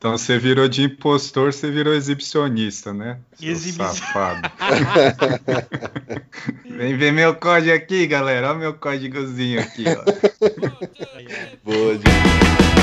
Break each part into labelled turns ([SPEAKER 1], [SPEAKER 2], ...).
[SPEAKER 1] Então você virou de impostor, você virou exibicionista, né?
[SPEAKER 2] Exibicionista.
[SPEAKER 1] Safado. Vem ver meu código aqui, galera. Olha meu códigozinho aqui, ó.
[SPEAKER 3] Boa, Diego.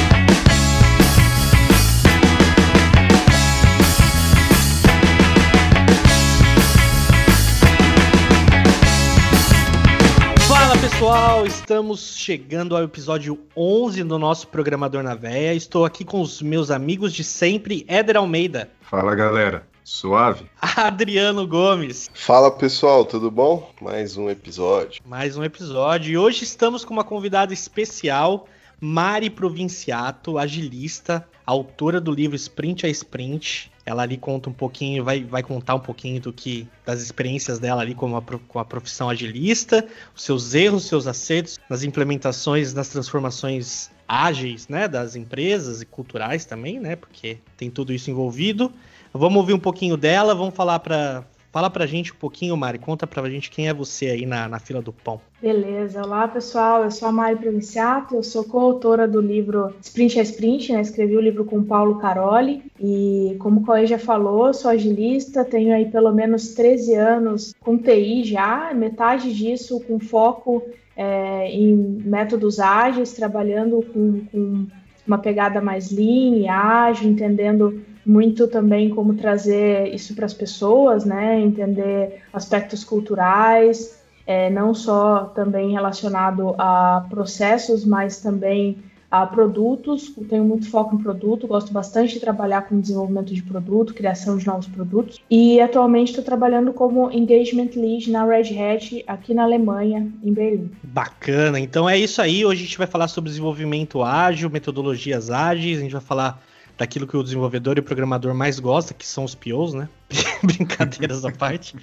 [SPEAKER 2] Pessoal, estamos chegando ao episódio 11 do nosso Programador na Véia. Estou aqui com os meus amigos de sempre, Éder Almeida,
[SPEAKER 1] Fala, galera. Suave?
[SPEAKER 2] Adriano Gomes.
[SPEAKER 3] Fala pessoal, tudo bom? Mais um episódio.
[SPEAKER 2] Mais um episódio e hoje estamos com uma convidada especial, Mari Provinciato, agilista, autora do livro Sprint a Sprint. Ela ali conta um pouquinho, vai, vai contar um pouquinho do que das experiências dela ali como a, com a profissão agilista, os seus erros, seus acertos nas implementações, nas transformações ágeis, né, das empresas e culturais também, né, porque tem tudo isso envolvido. Vamos ouvir um pouquinho dela, vamos falar para Fala pra gente um pouquinho, Mari. Conta pra gente quem é você aí na, na fila do pão.
[SPEAKER 4] Beleza, olá pessoal, eu sou a Mari Provinciato, eu sou coautora do livro Sprint a Sprint, né? escrevi o livro com o Paulo Caroli e como o Coelho já falou, sou agilista, tenho aí pelo menos 13 anos com TI já, metade disso com foco é, em métodos ágeis, trabalhando com, com uma pegada mais lean e ágil, entendendo muito também como trazer isso para as pessoas, né? Entender aspectos culturais, é, não só também relacionado a processos, mas também a produtos. Eu tenho muito foco em produto, gosto bastante de trabalhar com desenvolvimento de produto, criação de novos produtos. E atualmente estou trabalhando como Engagement Lead na Red Hat, aqui na Alemanha, em Berlim.
[SPEAKER 2] Bacana. Então é isso aí. Hoje a gente vai falar sobre desenvolvimento ágil, metodologias ágeis. A gente vai falar daquilo que o desenvolvedor e o programador mais gosta, que são os POs, né? Brincadeiras à parte.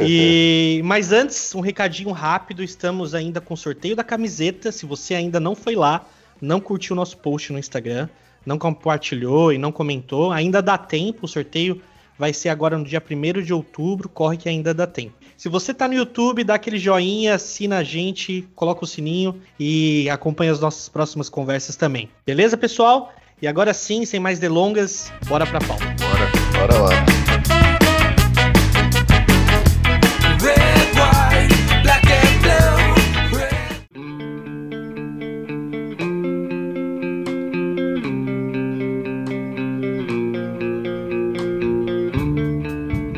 [SPEAKER 2] E mas antes, um recadinho rápido. Estamos ainda com o sorteio da camiseta. Se você ainda não foi lá, não curtiu o nosso post no Instagram, não compartilhou e não comentou, ainda dá tempo. O sorteio vai ser agora no dia 1 de outubro. Corre que ainda dá tempo. Se você tá no YouTube, dá aquele joinha, assina a gente, coloca o sininho e acompanha as nossas próximas conversas também. Beleza, pessoal? E agora sim, sem mais delongas, bora pra pauta.
[SPEAKER 1] Bora.
[SPEAKER 3] Bora lá.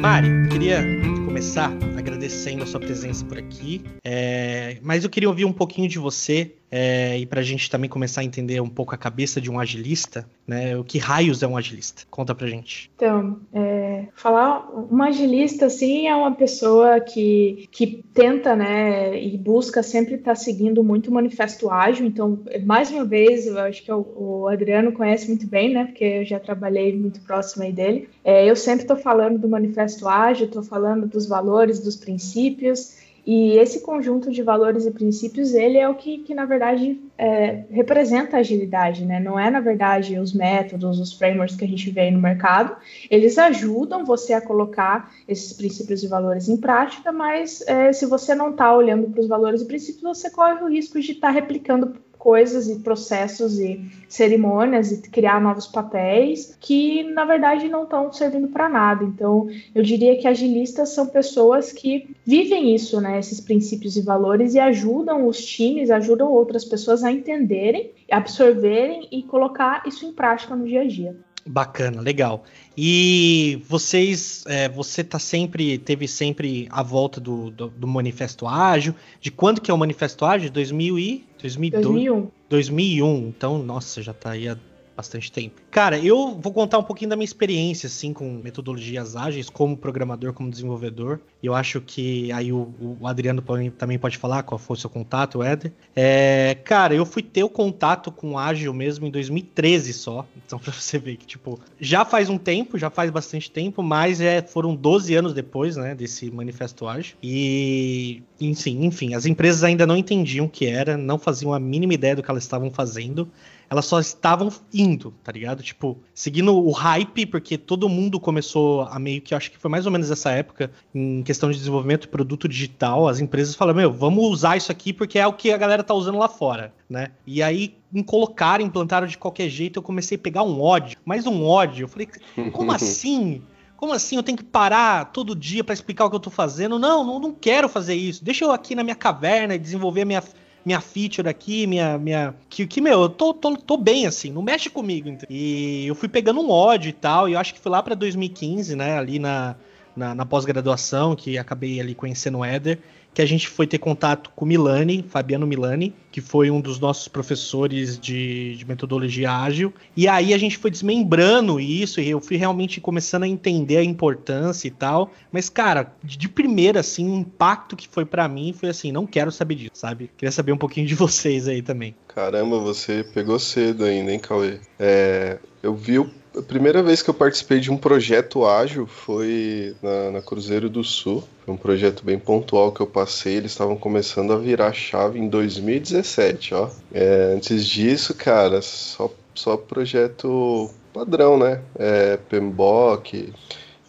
[SPEAKER 2] Mari, queria começar agradecendo a sua presença por aqui, é, mas eu queria ouvir um pouquinho de você é, e para a gente também começar a entender um pouco a cabeça de um agilista, né? O que raios é um agilista? Conta pra gente.
[SPEAKER 4] Então, é, falar uma agilista assim é uma pessoa que, que tenta, né, e busca sempre estar seguindo muito o manifesto ágil. Então, mais uma vez, eu acho que o, o Adriano conhece muito bem, né, porque eu já trabalhei muito próximo aí dele. É, eu sempre estou falando do manifesto ágil, estou falando dos valores, dos princípios. E esse conjunto de valores e princípios, ele é o que, que na verdade, é, representa a agilidade, né? Não é, na verdade, os métodos, os frameworks que a gente vê aí no mercado. Eles ajudam você a colocar esses princípios e valores em prática, mas é, se você não está olhando para os valores e princípios, você corre o risco de estar tá replicando coisas e processos e cerimônias e criar novos papéis que na verdade não estão servindo para nada. Então, eu diria que agilistas são pessoas que vivem isso, né, esses princípios e valores e ajudam os times, ajudam outras pessoas a entenderem, absorverem e colocar isso em prática no dia a dia.
[SPEAKER 2] Bacana, legal. E vocês, é, você tá sempre, teve sempre a volta do, do, do Manifesto Ágil. De quando que é o Manifesto Ágil? 2000 e 2002?
[SPEAKER 4] 2001.
[SPEAKER 2] 2001. Então, nossa, já tá aí há bastante tempo. Cara, eu vou contar um pouquinho da minha experiência, assim, com metodologias ágeis, como programador, como desenvolvedor. Eu acho que aí o, o Adriano também pode falar qual foi o seu contato, o Éder. É, cara, eu fui ter o contato com ágil mesmo em 2013 só. Então, pra você ver que, tipo, já faz um tempo, já faz bastante tempo, mas é, foram 12 anos depois, né, desse manifesto ágil. E, enfim, enfim, as empresas ainda não entendiam o que era, não faziam a mínima ideia do que elas estavam fazendo. Elas só estavam indo, tá ligado? Tipo, seguindo o hype, porque todo mundo começou a meio que, acho que foi mais ou menos essa época, em questão de desenvolvimento de produto digital, as empresas falaram, meu, vamos usar isso aqui porque é o que a galera tá usando lá fora, né? E aí, em colocar, implantaram de qualquer jeito, eu comecei a pegar um ódio, mais um ódio. Eu falei, como assim? Como assim? Eu tenho que parar todo dia para explicar o que eu tô fazendo? Não, não, não quero fazer isso. Deixa eu aqui na minha caverna e desenvolver a minha, minha feature aqui, minha. minha que, que meu, eu tô, tô, tô bem assim, não mexe comigo. entendeu? E eu fui pegando um ódio e tal, e eu acho que foi lá pra 2015, né, ali na, na, na pós-graduação, que acabei ali conhecendo o Éder, que a gente foi ter contato com Milani, Fabiano Milani, que foi um dos nossos professores de, de metodologia ágil. E aí a gente foi desmembrando isso, e eu fui realmente começando a entender a importância e tal. Mas, cara, de, primeira, assim, o impacto que foi pra mim foi assim, não quero saber disso, sabe? Queria saber um pouquinho de vocês aí também.
[SPEAKER 3] Caramba, você pegou cedo ainda, hein, Cauê? É, eu vi o- a primeira vez que eu participei de um projeto ágil foi na, na Cruzeiro do Sul. Foi um projeto bem pontual que eu passei. Eles estavam começando a virar chave em 2017, ó. É, antes disso, cara, só, só projeto padrão, né? É, PMBOK.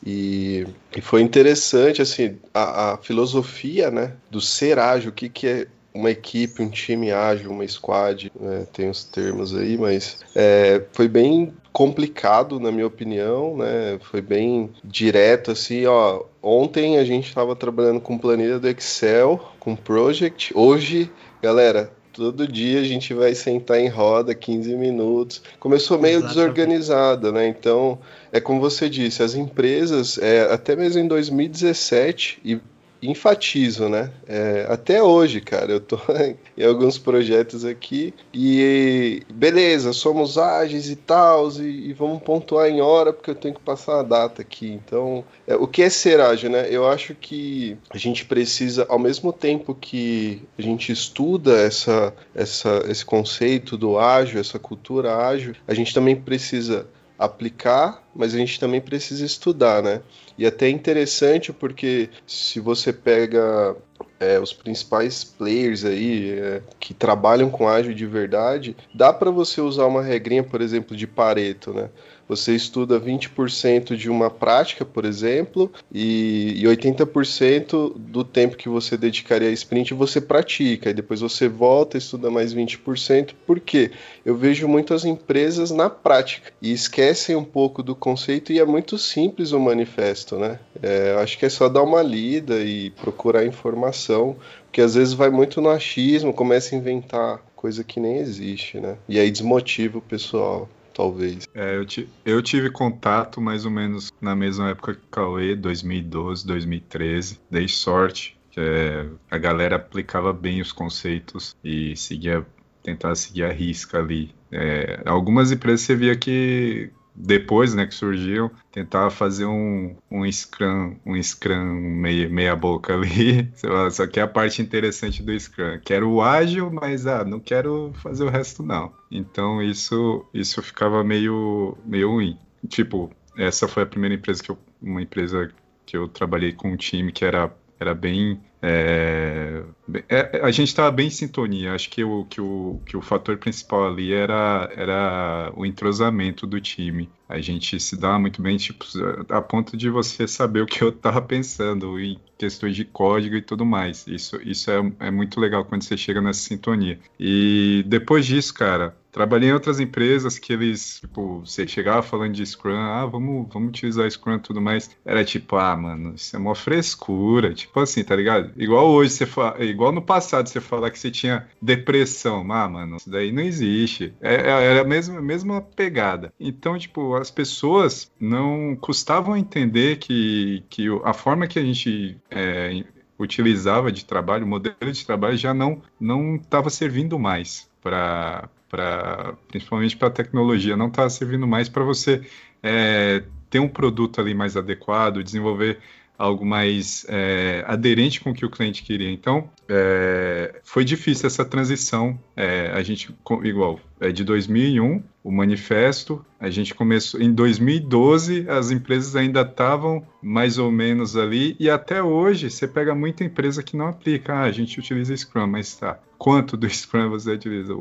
[SPEAKER 3] E, e foi interessante, assim, a, a filosofia, né, do ser ágil, o que, que é uma equipe, um time ágil, uma squad, né, tem os termos aí, mas é, foi bem complicado, na minha opinião, né, foi bem direto, assim, ó, ontem a gente estava trabalhando com planilha do Excel, com Project, hoje, galera, todo dia a gente vai sentar em roda 15 minutos, começou meio
[SPEAKER 2] Exatamente.
[SPEAKER 3] desorganizada, né, então é como você disse, as empresas, é, até mesmo em 2017, e enfatizo, né? É, até hoje, cara, eu tô em alguns projetos aqui e beleza, somos ágeis e tal, e, e vamos pontuar em hora porque eu tenho que passar a data aqui. Então, é, o que é ser ágil, né? Eu acho que a gente precisa, ao mesmo tempo que a gente estuda essa, essa, esse conceito do ágil, essa cultura ágil, a gente também precisa aplicar, mas a gente também precisa estudar, né? E até é interessante porque se você pega é, os principais players aí é, que trabalham com ágil de verdade, dá para você usar uma regrinha, por exemplo, de Pareto, né? Você estuda 20% de uma prática, por exemplo, e, e 80% do tempo que você dedicaria a sprint você pratica, e depois você volta e estuda mais 20%. Por quê? Eu vejo muitas empresas na prática e esquecem um pouco do conceito e é muito simples o manifesto, né? É, acho que é só dar uma lida e procurar informação, porque às vezes vai muito no achismo, começa a inventar coisa que nem existe, né? E aí desmotiva o pessoal, talvez.
[SPEAKER 1] É, eu, eu tive contato mais ou menos na mesma época que o Cauê, 2012, 2013. Dei sorte, é, a galera aplicava bem os conceitos e seguia, tentava seguir a risca ali. É, algumas empresas você via que depois, né, que surgiam, tentava fazer um, um Scrum, um Scrum meia, meia boca ali. Lá, Só que é a parte interessante do Scrum. Quero o ágil, mas ah, não quero fazer o resto não. Então isso isso ficava meio meio ruim. Tipo, essa foi a primeira empresa que eu, uma empresa que eu trabalhei com um time que era era bem é, é, a gente estava bem em sintonia. Acho que o, que, o, que o fator principal ali era, era o entrosamento do time. A gente se dá muito bem, tipo, a ponto de você saber o que eu estava pensando em questões de código e tudo mais. Isso, isso é, é muito legal quando você chega nessa sintonia. E depois disso, cara, trabalhei em outras empresas que eles, tipo, você chegava falando de Scrum, ah, vamos, vamos utilizar Scrum e tudo mais. Era tipo, ah, mano, isso é uma frescura. Tipo assim, tá ligado? Igual hoje, você fa... igual no passado você falar que você tinha depressão. Ah, mano, isso daí não existe. É, é- era a mesma, a mesma pegada. Então, tipo, as pessoas não custavam entender que, que a forma que a gente é, utilizava de trabalho, o modelo de trabalho já não não estava servindo mais para para principalmente para a tecnologia, não estava servindo mais para você é, ter um produto ali mais adequado, desenvolver algo mais é, aderente com o que o cliente queria. Então, é, foi difícil essa transição. É, a gente, igual, é de 2001, o manifesto. A gente começou em 2012, as empresas ainda estavam mais ou menos ali, e até hoje você pega muita empresa que não aplica. Ah, a gente utiliza Scrum, mas tá. Quanto do Scrum você utiliza?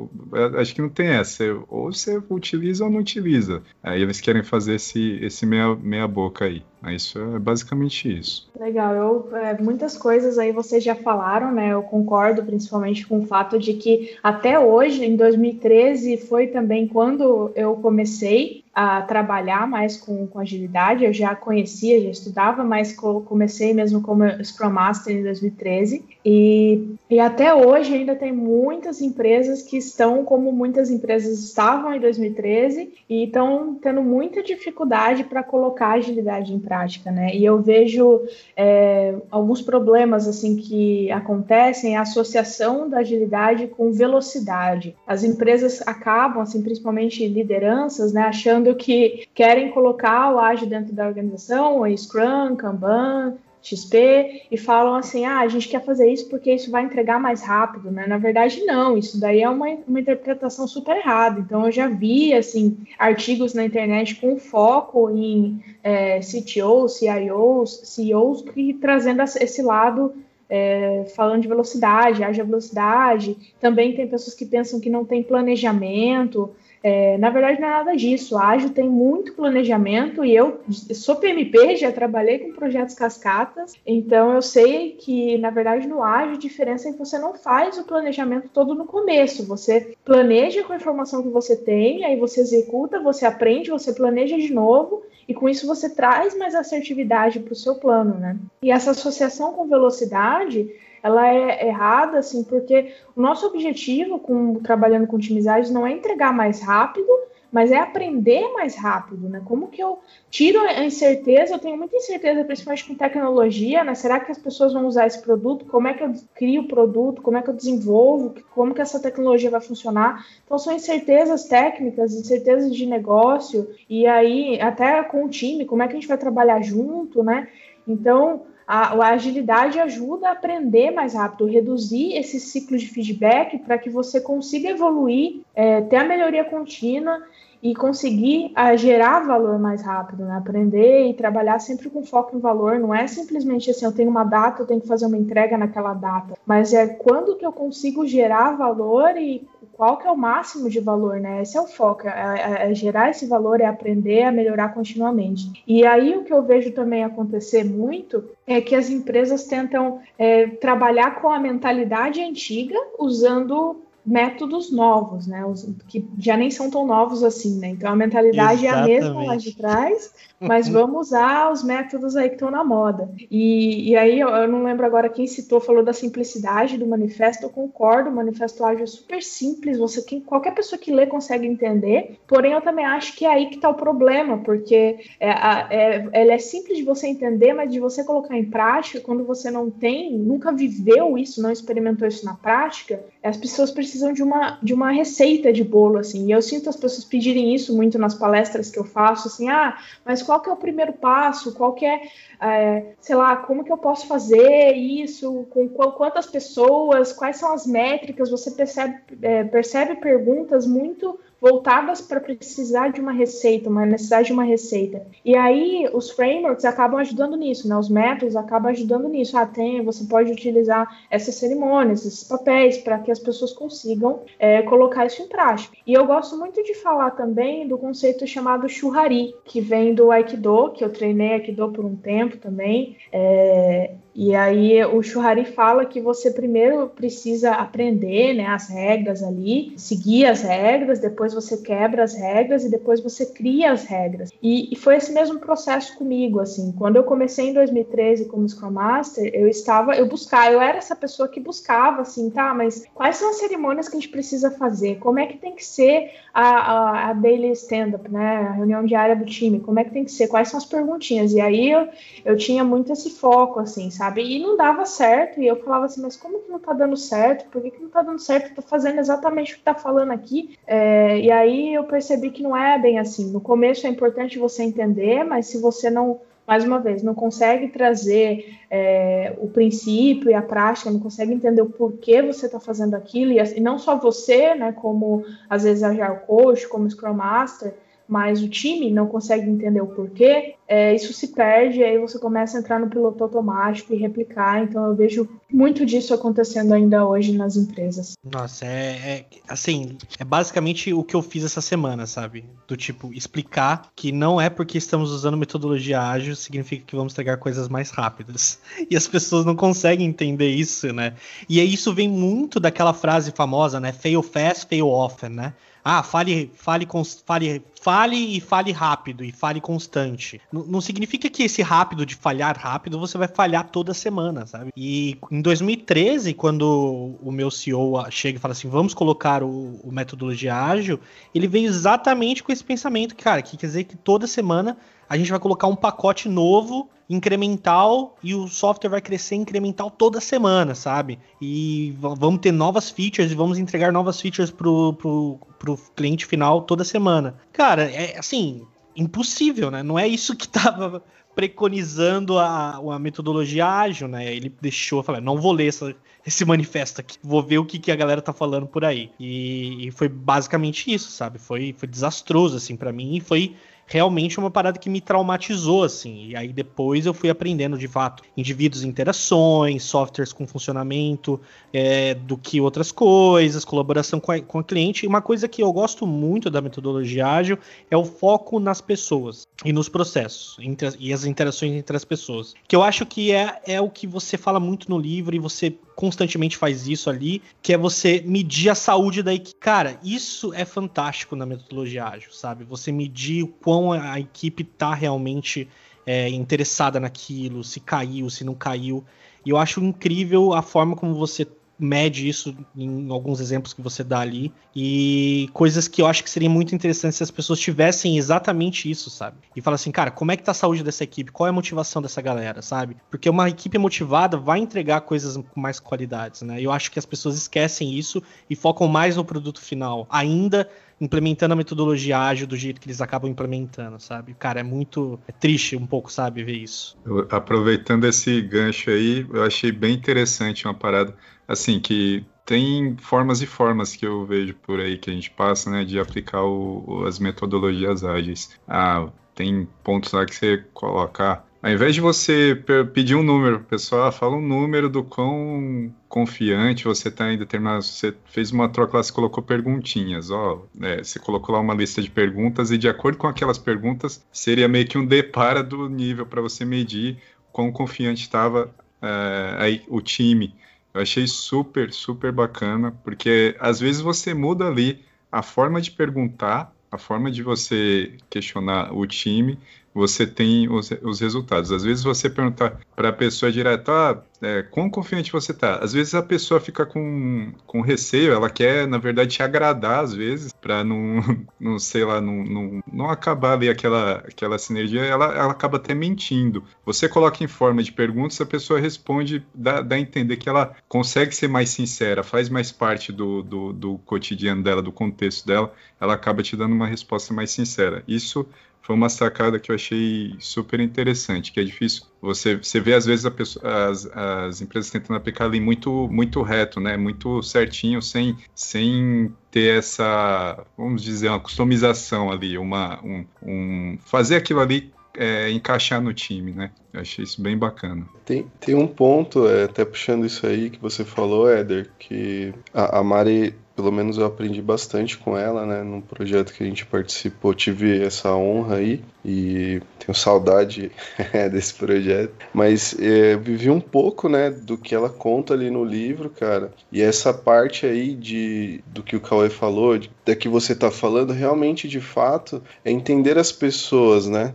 [SPEAKER 1] Acho que não tem essa. Ou você utiliza ou não utiliza. Aí eles querem fazer esse, esse meia, meia aí. Isso é basicamente isso.
[SPEAKER 4] Legal, eu, é, muitas coisas aí vocês já falaram, né? Eu concordo principalmente com o fato de que até hoje, em 2013, foi também quando eu comecei a trabalhar mais com, com agilidade. Eu já conhecia, já estudava, mas comecei mesmo como Scrum Master em 2013. E, e até hoje ainda tem muitas empresas que estão como muitas empresas estavam em 2013 e estão tendo muita dificuldade para colocar agilidade em prática, né? E eu vejo é, alguns problemas assim que acontecem, a associação da agilidade com velocidade. As empresas acabam, assim, principalmente lideranças, né, achando que querem colocar o ágil dentro da organização, o Scrum, Kanban, XP e falam assim: ah, a gente quer fazer isso porque isso vai entregar mais rápido, né? Na verdade, não, isso daí é uma, uma interpretação super errada. Então, eu já vi, assim, artigos na internet com foco em é, CTOs, CIOs, CEOs, que trazendo esse lado. É, falando de velocidade, haja velocidade. Também tem pessoas que pensam que não tem planejamento. É, na verdade, não é nada disso. A Ágil tem muito planejamento e eu sou PMP, já trabalhei com projetos cascatas, então eu sei que, na verdade, no Ágil a diferença é que você não faz o planejamento todo no começo. Você planeja com a informação que você tem, aí você executa, você aprende, você planeja de novo e com isso você traz mais assertividade para o seu plano, né? E essa associação com velocidade ela é errada, assim, porque o nosso objetivo com trabalhando com otimizagens não é entregar mais rápido, mas é aprender mais rápido, né? Como que eu tiro a incerteza? Eu tenho muita incerteza, principalmente com tecnologia, né? Será que as pessoas vão usar esse produto? Como é que eu crio o produto? Como é que eu desenvolvo? Como que essa tecnologia vai funcionar? Então são incertezas técnicas, incertezas de negócio e aí até com o time, como é que a gente vai trabalhar junto, né? Então a, a, agilidade ajuda a aprender mais rápido, reduzir esse ciclo de feedback para que você consiga evoluir, é, ter a melhoria contínua e conseguir a, gerar valor mais rápido, né? aprender e trabalhar sempre com foco em valor. Não é simplesmente assim, eu tenho uma data, eu tenho que fazer uma entrega naquela data, mas é quando que eu consigo gerar valor e qual que é o máximo de valor, né? Esse é o foco, é, é, é, gerar esse valor, é aprender a melhorar continuamente. E aí o que eu vejo também acontecer muito é que as empresas tentam é, trabalhar com a mentalidade antiga, usando métodos novos, né? Os, que já nem são tão novos assim, né? Então a mentalidade Exatamente. é a mesma lá de trás, mas vamos usar os métodos aí que estão na moda. E, e aí eu, eu, não lembro agora quem citou, falou da simplicidade do manifesto, eu concordo, o manifesto ágil é super simples, você quem, qualquer pessoa que lê consegue entender, porém eu também acho que é aí que está o problema, porque é, é, ele é simples de você entender, mas de você colocar em prática, quando você não tem, nunca viveu isso, não experimentou isso na prática, as pessoas precisam de uma, de uma receita de bolo, assim, e eu sinto as pessoas pedirem isso muito nas palestras que eu faço, assim, ah, mas qual que é o primeiro passo, qual que é, é sei lá, como que eu posso fazer isso, com quantas pessoas, quais são as métricas, você percebe, é, percebe perguntas muito voltadas para precisar de uma receita, uma necessidade de uma receita. E aí os frameworks acabam ajudando nisso, né? Os métodos acabam ajudando nisso. Ah, tem, você pode utilizar essas cerimônias, esses papéis, para que as pessoas consigam é, colocar isso em prática. E eu gosto muito de falar também do conceito chamado churrari, que vem do Aikido, que eu treinei Aikido por um tempo também. É, e aí o Churrari fala que você primeiro precisa aprender né, as regras ali, seguir as regras, depois você quebra as regras e depois você cria as regras. E, e, foi esse mesmo processo comigo, assim. Quando eu comecei em 2013 como Scrum Master, eu estava, eu buscava, eu era essa pessoa que buscava, assim, tá, mas quais são as cerimônias que a gente precisa fazer? Como é que tem que ser a, a, a daily stand-up, né, a reunião diária do time? Como é que tem que ser? Quais são as perguntinhas? E aí eu, eu tinha muito esse foco, assim, sabe? Sabe? E não dava certo, e eu falava assim, mas como que não tá dando certo? Por que, que não tá dando certo? Eu tô fazendo exatamente o que tá falando aqui. É, e aí eu percebi que não é bem assim. No começo é importante você entender, mas se você não mais uma vez, não consegue trazer é, o princípio e a prática, não consegue entender o porquê você está fazendo aquilo, e, e, não só você, né, como às vezes a Agile Coach, como Scrum Master, mas o time não consegue entender o porquê, é, isso se perde, aí você começa a entrar no piloto automático e replicar. Então eu vejo muito disso acontecendo ainda hoje nas empresas.
[SPEAKER 2] Nossa, é, é assim, é basicamente o que eu fiz essa semana, sabe? Do tipo, explicar que não é porque estamos usando metodologia ágil significa que vamos entregar coisas mais rápidas. E as pessoas não conseguem entender isso, né? E isso vem muito daquela frase famosa, né? Fail fast, fail often, né? Ah, fale, fale, fale, fale e fale rápido e fale constante. N não significa que esse rápido de falhar rápido você vai falhar toda semana, sabe? E em 2013, quando o meu CEO chega e fala assim, vamos colocar o, o metodologia ágil, ele veio exatamente com esse pensamento, cara, que quer dizer que toda semana a gente vai colocar um pacote novo, incremental, e o software vai crescer incremental toda semana, sabe? E vamos ter novas features e vamos entregar novas features pro, pro, pro cliente final toda semana. Cara, é assim, impossível, né? Não é isso que tava preconizando a, a metodologia ágil, né? Ele deixou, falou, não vou ler essa, esse manifesto aqui, vou ver o que, que a galera tá falando por aí. E, e foi basicamente isso, sabe? Foi, foi desastroso, assim, para mim, e foi realmente uma parada que me traumatizou, assim. E aí depois eu fui aprendendo de fato indivíduos, interações, softwares com funcionamento, é, do que outras coisas, colaboração com a, com a cliente. E uma coisa que eu gosto muito da metodologia ágil é o foco nas pessoas e nos processos entre, e as interações entre as pessoas. Que eu acho que é, é o que você fala muito no livro e você constantemente faz isso ali, que é você medir a saúde da equipe. Cara, isso é fantástico na metodologia ágil, sabe? Você medir o quão a equipe tá realmente é, interessada naquilo, se caiu, se não caiu. E eu acho incrível a forma como você mede isso em alguns exemplos que você dá ali e coisas que eu acho que seria muito interessante se as pessoas tivessem exatamente isso, sabe? E fala assim, cara, como é que tá a saúde dessa equipe? Qual é a motivação dessa galera, sabe? Porque uma equipe motivada vai entregar coisas com mais qualidades, né? Eu acho que as pessoas esquecem isso e focam mais no produto final, ainda implementando a metodologia ágil do jeito que eles acabam implementando, sabe? Cara, é muito é triste um pouco, sabe, ver isso.
[SPEAKER 1] Aproveitando esse gancho aí, eu achei bem interessante uma parada assim, que tem formas e formas que eu vejo por aí que a gente passa, né, de aplicar o, as metodologias ágeis. Ah, tem pontos lá que você coloca, ao invés de você pedir um número, pessoal, ah, fala um número do quão confiante você está em determinado. Você fez uma troca lá, você colocou perguntinhas, ó. É, você colocou lá uma lista de perguntas e de acordo com aquelas perguntas, seria meio que um depara do nível para você medir quão confiante estava é, aí o time eu achei super, super bacana, porque às vezes você muda ali a forma de perguntar, a forma de você questionar o time, você tem os, os resultados. Às vezes você perguntar para a pessoa direto, ah, é, quão confiante você está? Às vezes a pessoa fica com, com receio, ela quer, na verdade, te agradar, às vezes, para não, não, sei lá, não, não, não acabar ali aquela, aquela sinergia, ela, ela acaba até mentindo. Você coloca em forma de perguntas, a pessoa responde, dá, dá a entender que ela consegue ser mais sincera, faz mais parte do, do, do cotidiano dela, do contexto dela, ela acaba te dando uma resposta mais sincera. Isso foi uma sacada que eu achei super interessante, que é difícil. Você, você vê às vezes pessoa, as, as empresas tentando aplicar ali muito, muito reto, né? Muito certinho, sem, sem ter essa, vamos dizer, uma customização ali, uma, um, um fazer aquilo ali é, encaixar no time, né? Eu achei isso bem bacana.
[SPEAKER 3] Tem, tem um ponto, é, até puxando isso aí que você falou, Éder, que a, a Mari pelo menos eu aprendi bastante com ela, né? Num projeto que a gente participou, tive essa honra aí e tenho saudade desse projeto. Mas é, vivi um pouco, né, do que ela conta ali no livro, cara. E essa parte aí de do que o Cauê falou, de, da que você tá falando, realmente, de fato, é entender as pessoas, né?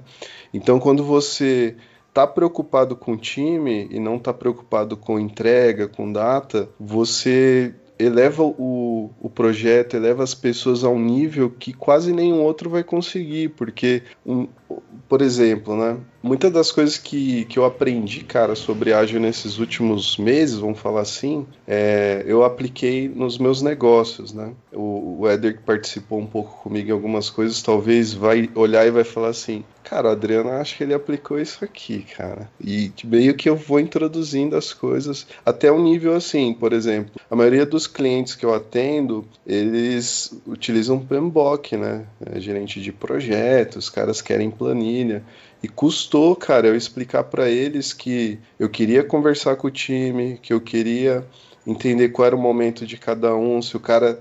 [SPEAKER 3] Então, quando você tá preocupado com o time e não tá preocupado com entrega, com data, você eleva o, o projeto, eleva as pessoas a um nível que quase nenhum outro vai conseguir, porque um, por exemplo, né? Muitas das coisas que, que eu aprendi, cara, sobre ágil nesses últimos meses, vamos falar assim, é, eu apliquei nos meus negócios, né? O, o que participou um pouco comigo em algumas coisas, talvez vai olhar e vai falar assim, cara, o Adriano acho que ele aplicou isso aqui, cara. E meio que eu vou introduzindo as coisas até um nível assim, por exemplo, a maioria dos clientes que eu atendo, eles utilizam PMBOK, né? É, gerente de projetos, os caras querem planilha. E custou, cara, eu explicar para eles que eu queria conversar com o time, que eu queria entender qual era o momento de cada um, se o cara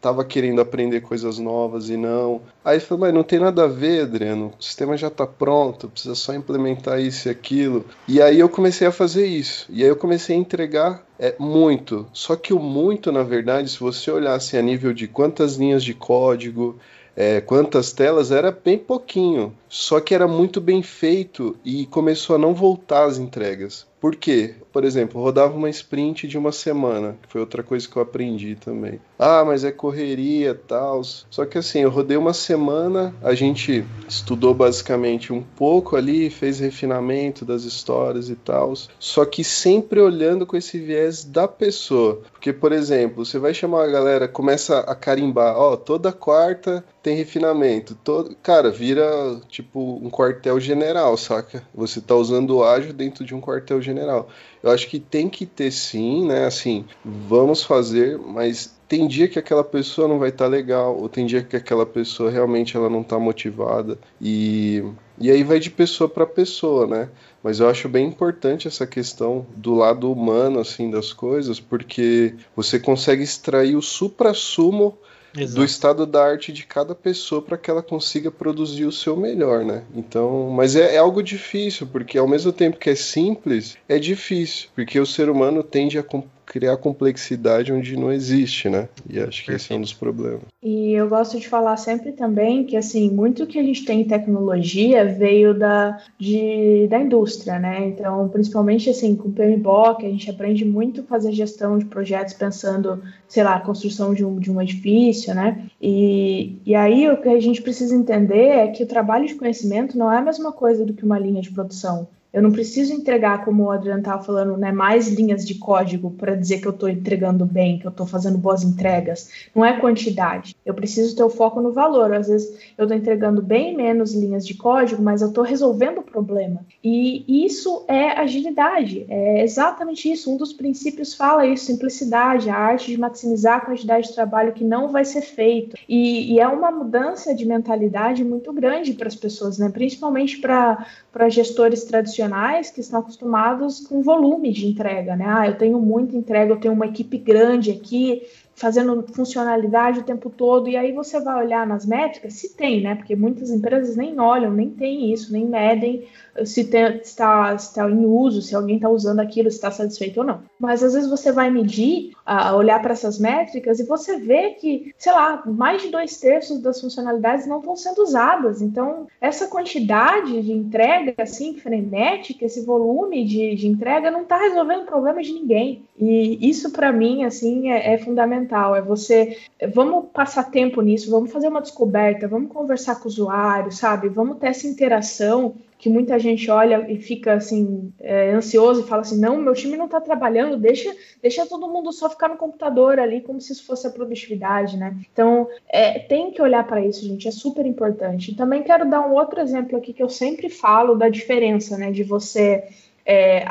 [SPEAKER 3] tava querendo aprender coisas novas e não. Aí falou, mas não tem nada a ver, Adriano, o sistema já está pronto, precisa só implementar isso e aquilo. E aí eu comecei a fazer isso. E aí eu comecei a entregar é, muito. Só que o muito, na verdade, se você olhasse a nível de quantas linhas de código, é, quantas telas, era bem pouquinho. Só que era muito bem feito e começou a não voltar as entregas. Por quê? Por exemplo, rodava uma sprint de uma semana, que foi outra coisa que eu aprendi também. Ah, mas é correria, tal. Só que assim, eu rodei uma semana, a gente estudou basicamente um pouco ali, fez refinamento das histórias e tal. Só que sempre olhando com esse viés da pessoa. Porque, por exemplo, você vai chamar a galera, começa a carimbar, ó, toda quarta tem refinamento. Todo, cara, vira tipo um quartel general, saca? Você tá usando o ágil dentro de um quartel general. Eu acho que tem que ter sim, né? Assim, vamos fazer, mas tem dia que aquela pessoa não vai estar tá legal, ou tem dia que aquela pessoa realmente ela não está motivada. E, e aí vai de pessoa para pessoa, né? Mas eu acho bem importante essa questão do lado humano assim das coisas, porque você consegue extrair o supra-sumo Exato. do estado da arte de cada pessoa para que ela consiga produzir o seu melhor, né? Então, mas é, é, algo difícil, porque ao mesmo tempo que é simples, é difícil, porque o ser humano tende a criar complexidade onde não existe, né? E acho que esse é um dos problemas.
[SPEAKER 4] E eu gosto de falar sempre também que, assim, muito que a gente tem em tecnologia veio da, de, da indústria, né? Então, principalmente, assim, com o PMBOK, a gente aprende muito a fazer gestão de projetos pensando, sei lá, a construção de um, de um edifício, né? E, e aí o que a gente precisa entender é que o trabalho de conhecimento não é a mesma coisa do que uma linha de produção. Eu não preciso entregar, como o Adriano estava falando, né, mais linhas de código para dizer que eu estou entregando bem, que eu estou fazendo boas entregas. Não é quantidade. Eu preciso ter o foco no valor. Às vezes eu estou entregando bem menos linhas de código, mas eu estou resolvendo o problema. E isso é agilidade. É exatamente isso. Um dos princípios fala isso: simplicidade, a arte de maximizar a quantidade de trabalho que não vai ser feito. E, e é uma mudança de mentalidade muito grande para as pessoas, né? principalmente para gestores tradicionais profissionais que estão acostumados com volume de entrega, né? Ah, eu tenho muita entrega, eu tenho uma equipe grande aqui, fazendo funcionalidade o tempo todo, e aí você vai olhar nas métricas, se tem, né? Porque muitas empresas nem olham, nem tem isso, nem medem se, está, está em uso, se alguém está usando aquilo, se está satisfeito ou não. Mas às vezes você vai medir, uh, olhar para essas métricas e você vê que, sei lá, mais de dois terços das funcionalidades não estão sendo usadas. Então, essa quantidade de entrega assim frenética, esse volume de, de entrega não está resolvendo problema de ninguém. E isso para mim assim é, é fundamental. É você, vamos passar tempo nisso, vamos fazer uma descoberta, vamos conversar com o usuário, sabe? Vamos ter essa interação que muita gente olha e fica assim é, ansioso e fala assim não meu time não está trabalhando deixa deixa todo mundo só ficar no computador ali como se isso fosse a produtividade né? Então é, tem que olhar para isso gente é super importante. Também quero dar um outro exemplo aqui que eu sempre falo da diferença né de você é,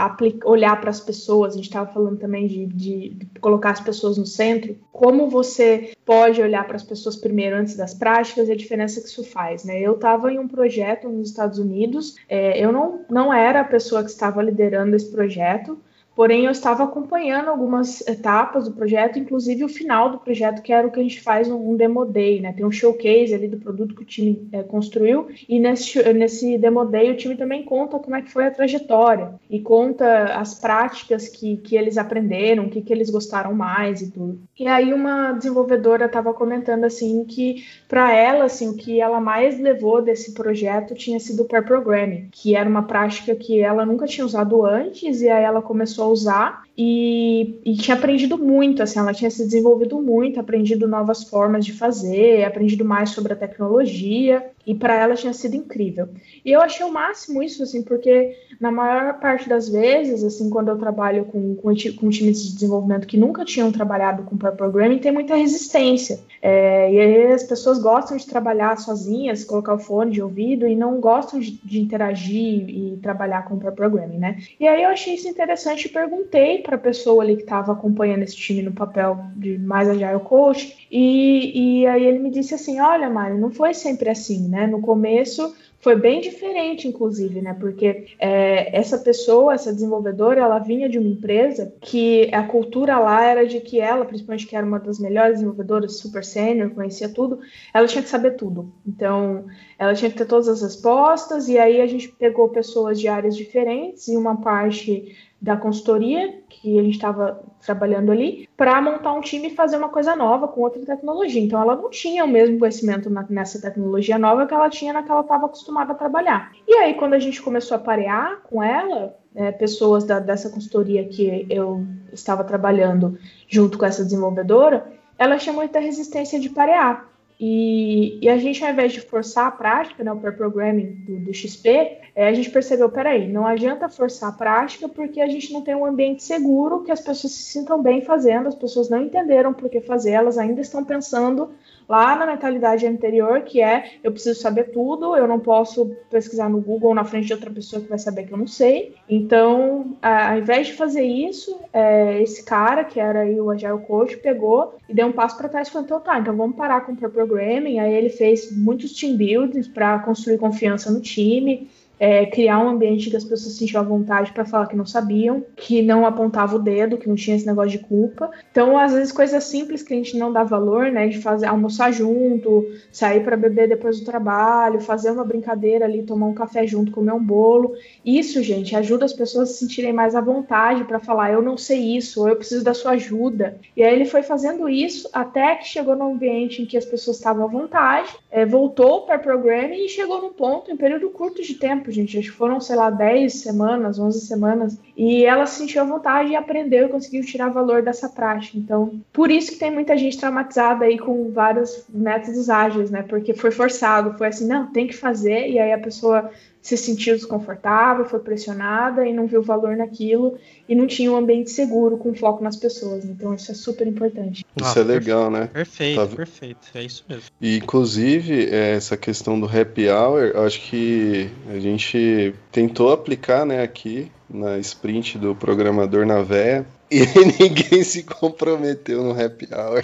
[SPEAKER 4] olhar para as pessoas, a gente estava falando também de, de, de, colocar as pessoas no centro, como você pode olhar para as pessoas primeiro antes das práticas e a diferença que isso faz. Né? Eu estava em um projeto nos Estados Unidos, é, eu não, não era a pessoa que estava liderando esse projeto, Porém, eu estava acompanhando algumas etapas do projeto, inclusive o final do projeto, que era o que a gente faz um, demo day, né? Tem um showcase ali do produto que o time é, construiu, e nesse, nesse demo day o time também conta como é que foi a trajetória, e conta as práticas que, que eles aprenderam, o que, que eles gostaram mais e tudo. E aí uma desenvolvedora estava comentando, assim, que para ela, assim, o que ela mais levou desse projeto tinha sido o pair programming, que era uma prática que ela nunca tinha usado antes, e aí ela começou começou a usar e, e, tinha aprendido muito, assim, ela tinha se desenvolvido muito, aprendido novas formas de fazer, aprendido mais sobre a tecnologia, e para ela tinha sido incrível. E eu achei o máximo isso, assim, porque na maior parte das vezes, assim, quando eu trabalho com, com, com times de desenvolvimento que nunca tinham trabalhado com pair programming, tem muita resistência. É, e aí as pessoas gostam de trabalhar sozinhas, colocar o fone de ouvido e não gostam de, de interagir e trabalhar com pair programming, né? E aí eu achei isso interessante e perguntei para a pessoa ali que estava acompanhando esse time no papel de mais agile coach, e, e aí ele me disse assim, olha, Mário, não foi sempre assim, né? No começo foi bem diferente, inclusive, né? Porque é, essa pessoa, essa desenvolvedora, ela vinha de uma empresa que a cultura lá era de que ela, principalmente que era uma das melhores desenvolvedoras, super sênior, conhecia tudo, ela tinha que saber tudo. Então, ela tinha que ter todas as respostas, e aí a gente pegou pessoas de áreas diferentes, e uma parte da consultoria que a gente estava trabalhando ali para montar um time e fazer uma coisa nova com outra tecnologia. Então ela não tinha o mesmo conhecimento na, nessa tecnologia nova que ela tinha na que ela estava acostumada a trabalhar. E aí quando a gente começou a parear com ela, é, pessoas da, dessa consultoria que eu estava trabalhando junto com essa desenvolvedora, ela tinha muita resistência de parear. E, e, a gente, ao invés de forçar a prática, né, o pair programming do, do XP, é, a gente percebeu, peraí, não adianta forçar a prática porque a gente não tem um ambiente seguro que as pessoas se sintam bem fazendo, as pessoas não entenderam por que fazer, elas ainda estão pensando lá na mentalidade anterior, que é eu preciso saber tudo, eu não posso pesquisar no Google na frente de outra pessoa que vai saber que eu não sei. Então, ao invés de fazer isso, é, esse cara, que era aí o Agile Coach, pegou e deu um passo para trás e falou, então tá, então vamos parar com o programming. Aí ele fez muitos team buildings para construir confiança no time, é, criar um ambiente que as pessoas se sentiam à vontade para falar que não sabiam, que não apontava o dedo, que não tinha esse negócio de culpa. Então, às vezes, coisas simples que a gente não dá valor, né? De fazer almoçar junto, sair para beber depois do trabalho, fazer uma brincadeira ali, tomar um café junto, comer um bolo. Isso, gente, ajuda as pessoas a se sentirem mais à vontade para falar, eu não sei isso, ou eu preciso da sua ajuda. E aí ele foi fazendo isso até que chegou num ambiente em que as pessoas estavam à vontade, é, voltou para o programa e chegou num ponto, em período curto de tempo, gente. Acho que foram, sei lá, 10 semanas, 11 semanas. E ela se sentiu à vontade e aprendeu e conseguiu tirar valor dessa prática. Então, por isso que tem muita gente traumatizada aí com vários métodos ágeis, né? Porque foi forçado, foi assim, não, tem que fazer. E aí a pessoa se sentiu desconfortável, foi pressionada e não viu valor naquilo e não tinha um ambiente seguro com foco nas pessoas. Então isso é super importante.
[SPEAKER 3] Isso ah, é legal, né?
[SPEAKER 2] Perfeito, tá... perfeito. É isso mesmo.
[SPEAKER 3] E inclusive essa questão do happy hour, acho que a gente tentou aplicar, né, aqui na sprint do programador na véia. E ninguém se comprometeu no happy hour.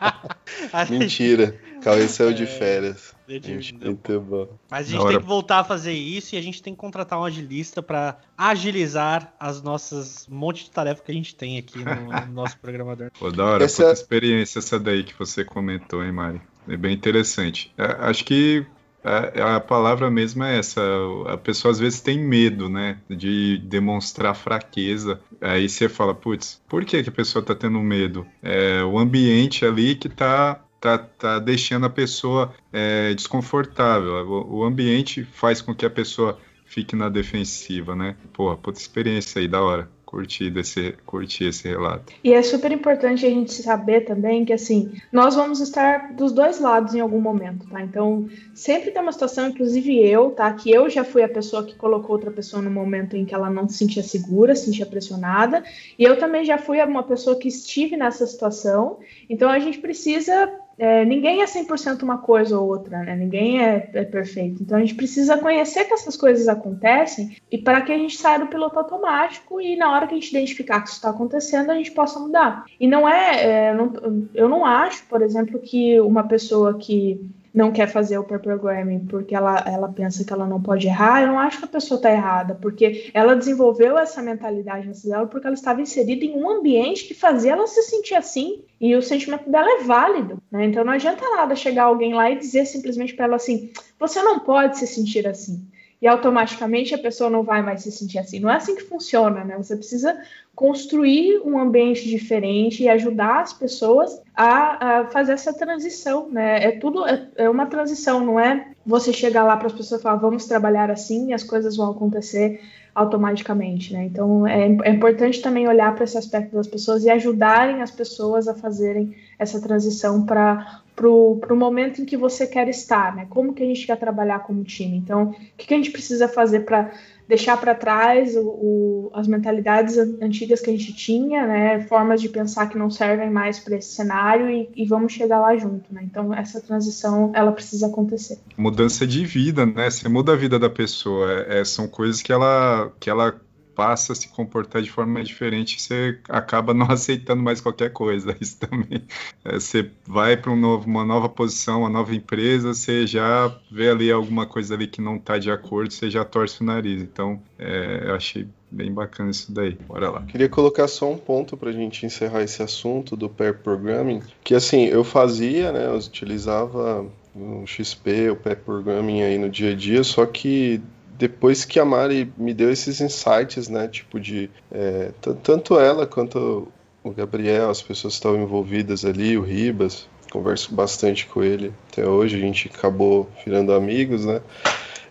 [SPEAKER 3] Mentira. Cauê saiu de é. férias. Gente, muito bom.
[SPEAKER 2] Mas a gente tem que voltar a fazer isso e a gente tem que contratar um agilista para agilizar as nossas monte de tarefas que a gente tem aqui no, no nosso programador.
[SPEAKER 1] Pô, da hora, essa... puta experiência essa daí que você comentou, hein, Mari? É bem interessante. É, acho que a, a, palavra mesmo é essa. A pessoa às vezes tem medo, né? De demonstrar fraqueza. Aí você fala, putz, por que, que a pessoa tá tendo medo? É o ambiente ali que tá tá, tá deixando a pessoa é, desconfortável. O, o, ambiente faz com que a pessoa fique na defensiva, né? Porra, puta experiência aí, da hora. Curti, desse, curti esse relato.
[SPEAKER 4] E é super importante a gente saber também que, assim, nós vamos estar dos dois lados em algum momento, tá? Então, sempre tem uma situação, inclusive eu, tá? Que eu já fui a pessoa que colocou outra pessoa no momento em que ela não se sentia segura, se sentia pressionada. E eu também já fui uma pessoa que estive nessa situação. Então, a gente precisa é, ninguém é 100% uma coisa ou outra, né? Ninguém é, é, perfeito. Então a gente precisa conhecer que essas coisas acontecem e para que a gente saia do piloto automático e na hora que a gente identificar que isso está acontecendo, a gente possa mudar. E não é, é não, eu não acho, por exemplo, que uma pessoa que não quer fazer o pair programming porque ela, ela pensa que ela não pode errar, eu não acho que a pessoa está errada, porque ela desenvolveu essa mentalidade dela porque ela estava inserida em um ambiente que fazia ela se sentir assim e o sentimento dela é válido, né? Então não adianta nada chegar alguém lá e dizer simplesmente para ela assim: você não pode se sentir assim e automaticamente a pessoa não vai mais se sentir assim. Não é assim que funciona, né? Você precisa construir um ambiente diferente e ajudar as pessoas a, a fazer essa transição, né? É tudo é, é uma transição, não é você chegar lá para as pessoas falar, vamos trabalhar assim e as coisas vão acontecer automaticamente, né? Então é, é importante também olhar para esse aspecto das pessoas e ajudarem as pessoas a fazerem essa transição para o momento em que você quer estar, né? Como que a gente quer trabalhar como time? Então, o que, que a gente precisa fazer para deixar para trás o, o, as mentalidades antigas que a gente tinha, né, formas de pensar que não servem mais para esse cenário e, e, vamos chegar lá junto, né? Então essa transição ela precisa acontecer.
[SPEAKER 1] Mudança de vida, né? Você muda a vida da pessoa. É, são coisas que ela que ela passa a se comportar de forma diferente, você acaba não aceitando mais qualquer coisa. Isso também. É, você vai para um uma nova posição, uma nova empresa, você já vê ali alguma coisa ali que não está de acordo, você já torce o nariz. Então, é, eu achei bem bacana isso daí. Bora lá.
[SPEAKER 3] Queria colocar só um ponto para a gente encerrar esse assunto do pair programming, que assim, eu fazia, né, eu utilizava o XP, o pair programming aí no dia a dia, só que depois que a Mari me deu esses insights, né? Tipo de. É, tanto ela quanto o Gabriel, as pessoas que estavam envolvidas ali, o Ribas, converso bastante com ele até hoje, a gente acabou virando amigos, né?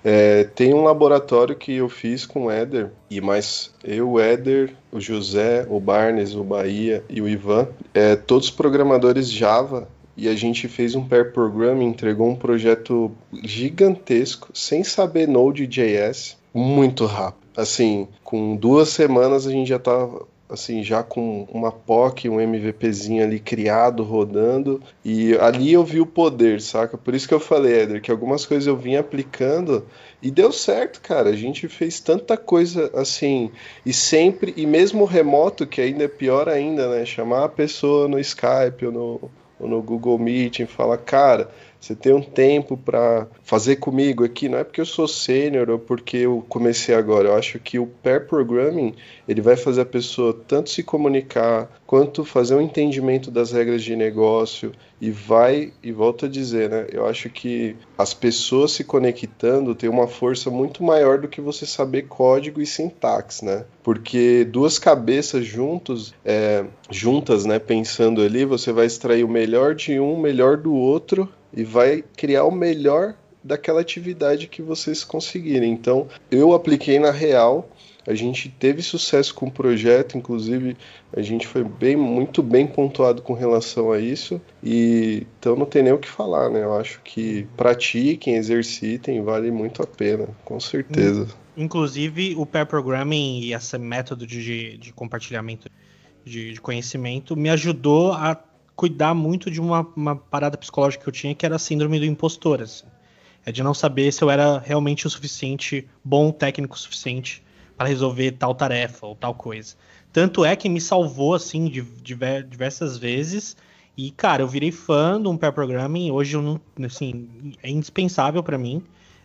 [SPEAKER 3] É, tem um laboratório que eu fiz com o Éder, e mais eu, o Éder, o José, o Barnes, o Bahia e o Ivan, é, todos programadores Java e a gente fez um pair programming, entregou um projeto gigantesco, sem saber Node.js, muito rápido. Assim, com duas semanas a gente já estava assim, já com uma POC, um MVPzinho ali criado, rodando, e ali eu vi o poder, saca? Por isso que eu falei, Éder, que algumas coisas eu vim aplicando e deu certo, cara. A gente fez tanta coisa assim, e sempre, e mesmo remoto, que ainda é pior ainda, né? Chamar a pessoa no Skype ou no, ou no Google Meeting, fala, cara, você tem um tempo para fazer comigo aqui, não é porque eu sou sênior ou porque eu comecei agora. Eu acho que o pair programming, ele vai fazer a pessoa tanto se comunicar, quanto fazer um entendimento das regras de negócio e vai e volto a dizer, né? Eu acho que as pessoas se conectando tem uma força muito maior do que você saber código e sintaxe, né? Porque duas cabeças juntos, é, juntas, né? Pensando ali, você vai extrair o melhor de um, o melhor do outro e vai criar o melhor daquela atividade que vocês conseguirem. Então, eu apliquei na real, a gente teve sucesso com o projeto, inclusive a gente foi bem, muito bem pontuado com relação a isso, e então não tem nem o que falar, né? Eu acho que pratiquem, exercitem, vale muito a pena, com certeza.
[SPEAKER 2] Inclusive, o pair programming e esse método de, de compartilhamento de, de conhecimento me ajudou a cuidar muito de uma, uma, parada psicológica que eu tinha, que era a síndrome do impostor. Assim. É de não saber se eu era realmente o suficiente, bom técnico o suficiente para resolver tal tarefa ou tal coisa. Tanto é que me salvou, assim, de, de diversas vezes. E, cara, eu virei fã de um pair programming. Hoje, eu não, assim, é indispensável para mim.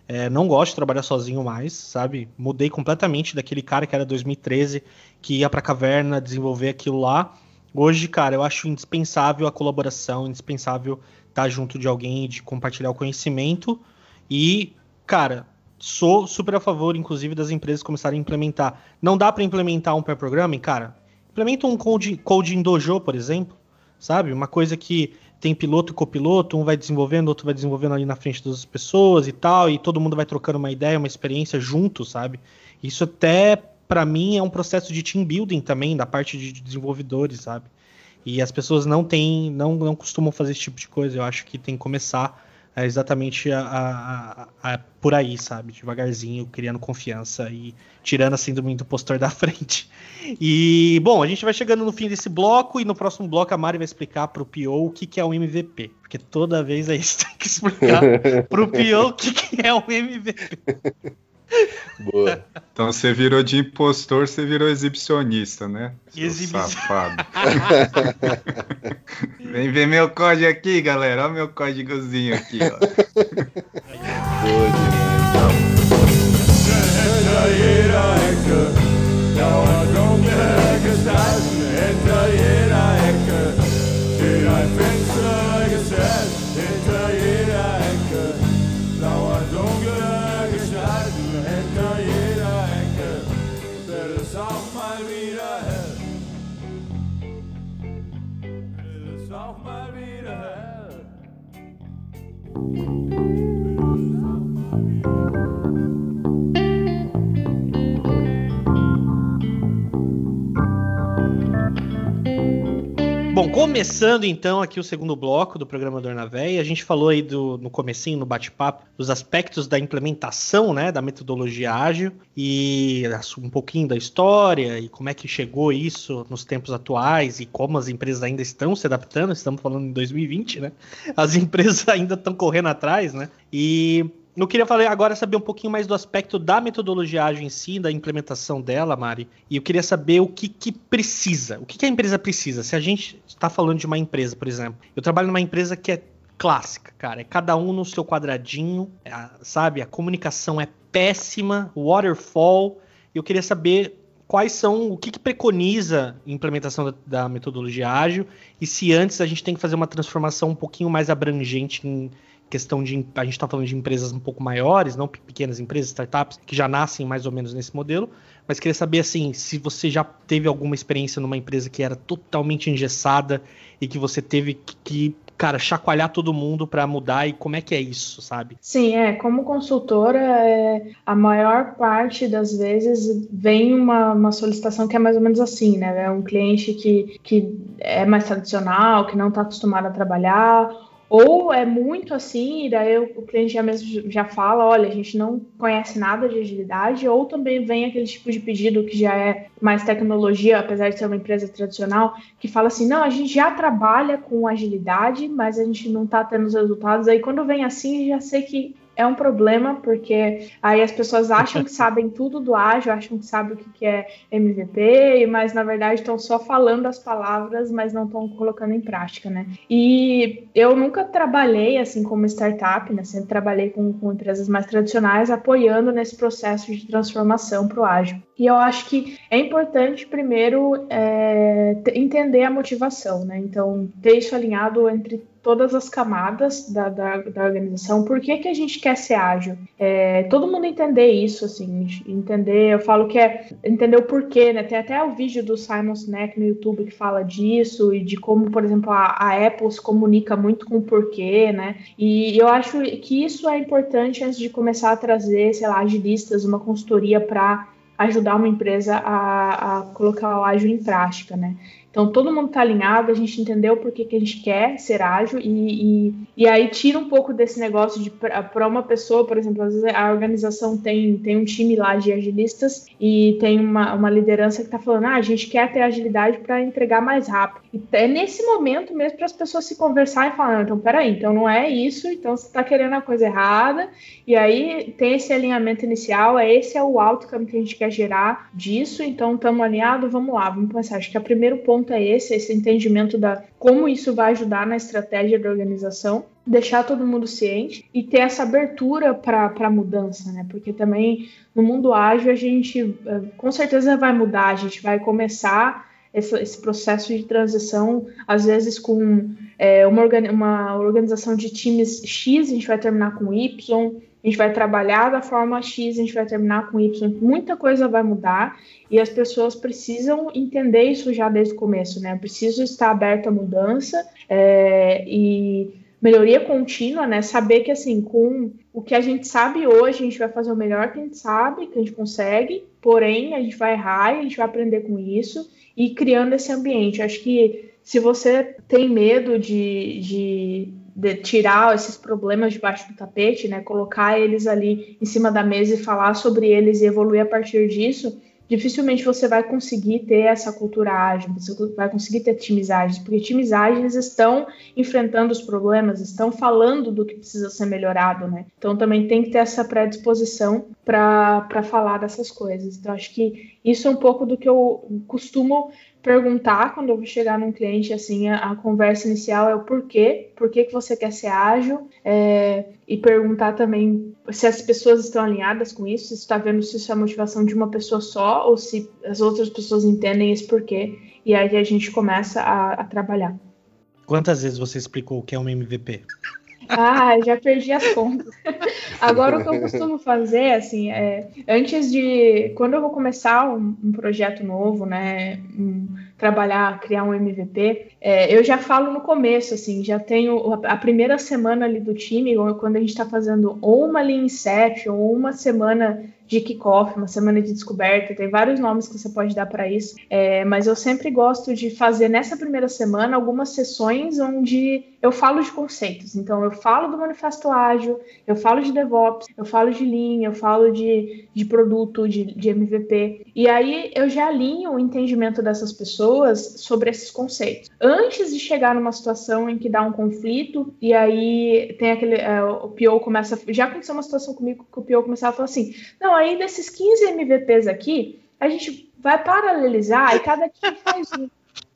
[SPEAKER 2] É, não gosto de trabalhar sozinho mais, sabe? Mudei completamente daquele cara que era 2013, que ia pra caverna desenvolver aquilo lá Hoje, cara, eu acho indispensável a colaboração, indispensável estar junto de alguém, de compartilhar o conhecimento. E, cara, sou super a favor, inclusive, das empresas começarem a implementar. Não dá para implementar um pair programming, cara? Implementa um code, code em dojo, por exemplo, sabe? Uma coisa que tem piloto e copiloto, um vai desenvolvendo, outro vai desenvolvendo ali na frente das pessoas e tal, e todo mundo vai trocando uma ideia, uma experiência junto, sabe? Isso até para mim é um processo de team building também da parte de desenvolvedores, sabe? E as pessoas não têm, não, não costumam fazer esse tipo de coisa. Eu acho que tem que começar é, exatamente a, a, a, a, por aí, sabe? Devagarzinho, criando confiança e tirando a síndrome do postor da frente. E, bom, a gente vai chegando no fim desse bloco e no próximo bloco a Mari vai explicar pro Pio o que, que é um MVP. Porque toda vez a gente tem que explicar pro Pio o que, que é um MVP.
[SPEAKER 1] Boa. Então você virou de impostor, você virou exibicionista, né?
[SPEAKER 2] Exibicionista.
[SPEAKER 1] Safado. Vem ver meu código aqui, galera. Olha meu códigozinho aqui, ó. Boa.
[SPEAKER 2] Bom, começando então aqui o segundo bloco do programa Dor na Véia, a gente falou aí do, no comecinho, no bate-papo, dos aspectos da implementação, né, da metodologia ágil e um pouquinho da história e como é que chegou isso nos tempos atuais e como as empresas ainda estão se adaptando, estamos falando em 2020, né? As empresas ainda estão correndo atrás, né? E eu queria falar agora saber um pouquinho mais do aspecto da metodologia ágil em si, da implementação dela, Mari. E eu queria saber o que, que precisa, o que, que a empresa precisa. Se a gente está falando de uma empresa, por exemplo, eu trabalho numa empresa que é clássica, cara. É cada um no seu quadradinho, é, sabe? A comunicação é péssima, waterfall. Eu queria saber quais são, o que, que preconiza a implementação da, da, metodologia ágil e se antes a gente tem que fazer uma transformação um pouquinho mais abrangente em, questão de a gente está falando de empresas um pouco maiores, não pequenas empresas, startups que já nascem mais ou menos nesse modelo, mas queria saber assim, se você já teve alguma experiência numa empresa que era totalmente engessada e que você teve que, cara, chacoalhar todo mundo para mudar e como é que é isso, sabe?
[SPEAKER 4] Sim, é, como consultora, é, a maior parte das vezes vem uma, uma solicitação que é mais ou menos assim, né? É um cliente que, que é mais tradicional, que não está acostumado a trabalhar ou é muito assim, e daí o cliente já mesmo já fala, olha, a gente não conhece nada de agilidade, ou também vem aquele tipo de pedido que já é mais tecnologia, apesar de ser uma empresa tradicional, que fala assim, não, a gente já trabalha com agilidade, mas a gente não está tendo os resultados. Aí quando vem assim, já sei que é um problema, porque aí as pessoas acham que sabem tudo do ágil, acham que sabem o que é MVP, mas na verdade estão só falando as palavras, mas não estão colocando em prática, né? E eu nunca trabalhei assim como startup, né? Sempre trabalhei com, com empresas mais tradicionais, apoiando nesse processo de transformação para o ágil. E eu acho que é importante, primeiro, é, entender a motivação, né? Então, ter isso alinhado entre todas as camadas da, da, da, organização. Por que, que a gente quer ser ágil? É, todo mundo entender isso, assim, entender, eu falo que é entender o porquê, né? Tem até o vídeo do Simon Sinek no YouTube que fala disso e de como, por exemplo, a, a Apple se comunica muito com o porquê, né? E eu acho que isso é importante antes de começar a trazer, sei lá, agilistas, uma consultoria para ajudar uma empresa a, a colocar o ágil em prática, né? Então, todo mundo está alinhado, a gente entendeu por que, que a gente quer ser ágil e, e, e aí tira um pouco desse negócio de para uma pessoa, por exemplo, às vezes a organização tem, tem um time lá de agilistas e tem uma, uma liderança que está falando, ah, a gente quer ter agilidade para entregar mais rápido. E é nesse momento mesmo para as pessoas se conversarem e falar, então, peraí, então não é isso, então você está querendo a coisa errada, e aí tem esse alinhamento inicial, é esse é o outcome que a gente quer gerar disso, então estamos alinhados, vamos lá, vamos pensar. Acho que é o primeiro ponto ponto é esse, esse entendimento da como isso vai ajudar na estratégia da organização, deixar todo mundo ciente e ter essa abertura para a mudança, né? Porque também no mundo ágil a gente eh, com certeza vai mudar, a gente vai começar esse, esse processo de transição, às vezes com é, uma, uma organização de times X, a gente vai terminar com Y, a gente vai trabalhar da forma X, a gente vai terminar com Y, muita coisa vai mudar e as pessoas precisam entender isso já desde o começo, né? Preciso estar aberto à mudança é, e melhoria contínua, né? Saber que assim, com o que a gente sabe hoje, a gente vai fazer o melhor que a gente sabe, que a gente consegue, porém a gente vai errar e a gente vai aprender com isso e criando esse ambiente. Acho que se você tem medo de, de de tirar esses problemas debaixo do tapete, né, colocar eles ali em cima da mesa e falar sobre eles e evoluir a partir disso, dificilmente você vai conseguir ter essa cultura ágil, você vai conseguir ter times ágeis, porque times ágeis estão enfrentando os problemas, estão falando do que precisa ser melhorado, né? Então também tem que ter essa predisposição para falar dessas coisas. Então acho que isso é um pouco do que eu costumo perguntar quando eu chegar num cliente, assim, a, a conversa inicial é o porquê, por que, que você quer ser ágil, é, e perguntar também se as pessoas estão alinhadas com isso, se está vendo se isso é a motivação de uma pessoa só, ou se as outras pessoas entendem esse porquê, e aí a gente começa a, a trabalhar.
[SPEAKER 2] Quantas vezes você explicou o que é um MVP?
[SPEAKER 4] Ah, já perdi as contas. Agora o que eu costumo fazer, assim, é antes de quando eu vou começar um, um projeto novo, né, um, trabalhar, criar um MVP, é, eu já falo no começo, assim, já tenho a primeira semana ali do time, quando a gente está fazendo ou uma Lean Inception, ou uma semana de kickoff, uma semana de descoberta, tem vários nomes que você pode dar para isso, é, mas eu sempre gosto de fazer nessa primeira semana algumas sessões onde eu falo de conceitos. Então, eu falo do manifesto ágil, eu falo de DevOps, eu falo de linha, eu falo de, de produto, de, de MVP, e aí eu já alinho o entendimento dessas pessoas sobre esses conceitos. Antes de chegar numa situação em que dá um conflito, e aí tem aquele. É, o PO começa. Já aconteceu uma situação comigo que o PO começava a falar assim: não, aí desses 15 MVPs aqui, a gente vai paralelizar e cada time faz um.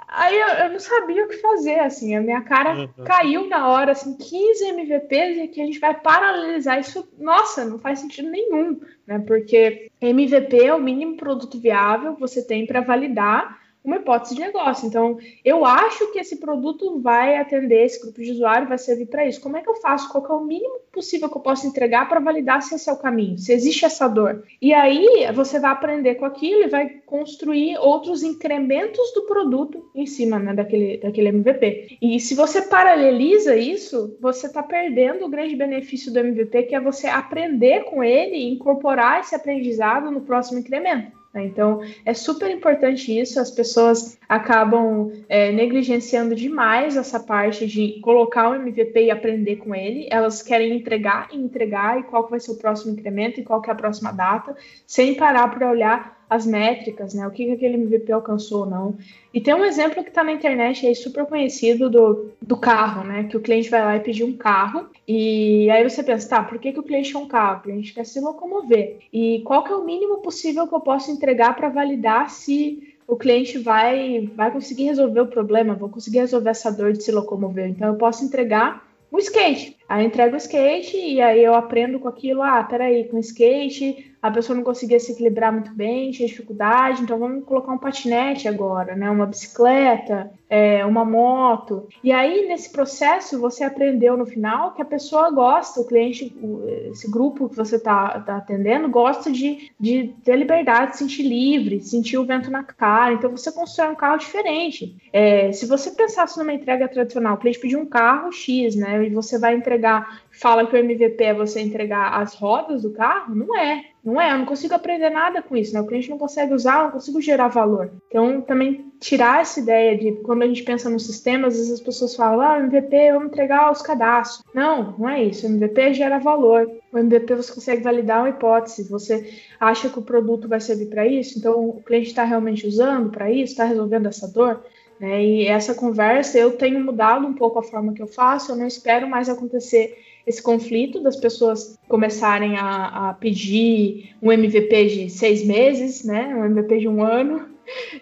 [SPEAKER 4] Aí eu, eu, não sabia o que fazer, assim, a minha cara uhum. caiu na hora, assim, 15 MVPs e que a gente vai paralelizar isso, nossa, não faz sentido nenhum, né? Porque MVP é o mínimo produto viável que você tem para validar uma hipótese de negócio. Então, eu acho que esse produto vai atender esse grupo de usuário, vai servir para isso. Como é que eu faço? Qual é o mínimo possível que eu posso entregar para validar se esse é o caminho, se existe essa dor? E aí, você vai aprender com aquilo e vai construir outros incrementos do produto em cima né, daquele, daquele MVP. E se você paraleliza isso, você está perdendo o grande benefício do MVP, que é você aprender com ele e incorporar esse aprendizado no próximo incremento. Né? Então, é super importante isso. As pessoas acabam é, negligenciando demais essa parte de colocar o MVP e aprender com ele. Elas querem entregar e entregar e qual vai ser o próximo incremento e qual é a próxima data, sem parar para olhar as métricas, né? O que, que aquele MVP alcançou ou não. E tem um exemplo que está na internet aí super conhecido do, do carro, né? Que o cliente vai lá e pedir um carro. E aí você pensa, tá, por que, que o cliente quer um carro? O cliente quer se locomover. E qual que é o mínimo possível que eu posso entregar para validar se o cliente vai, vai conseguir resolver o problema, vou conseguir resolver essa dor de se locomover. Então eu posso entregar um skate. Aí eu entrego o skate e aí eu aprendo com aquilo, ah, peraí, com skate a pessoa não conseguia se equilibrar muito bem, tinha dificuldade, então vamos colocar um patinete agora, né? Uma bicicleta, é, uma moto. E aí, nesse processo, você aprendeu no final que a pessoa gosta, o cliente, esse grupo que você está tá atendendo, gosta de, de ter liberdade, de sentir livre, sentir o vento na cara. Então, você constrói um carro diferente. É, se você pensasse numa entrega tradicional, o cliente pediu um carro X, né? E você vai entregar fala que o MVP é você entregar as rodas do carro, não é. Não é, eu não consigo aprender nada com isso, né? O cliente não consegue usar, eu não consigo gerar valor. Então, também tirar essa ideia de quando a gente pensa no sistema, às vezes as pessoas falam, ah, MVP, vamos entregar os cadastros. Não, não é isso. O MVP gera valor. O MVP você consegue validar uma hipótese. Você acha que o produto vai servir para isso, então o cliente está realmente usando para isso, está resolvendo essa dor. Né? E essa conversa eu tenho mudado um pouco a forma que eu faço, eu não espero mais acontecer esse conflito das pessoas começarem a, a, pedir um MVP de seis meses, né? Um MVP de um ano.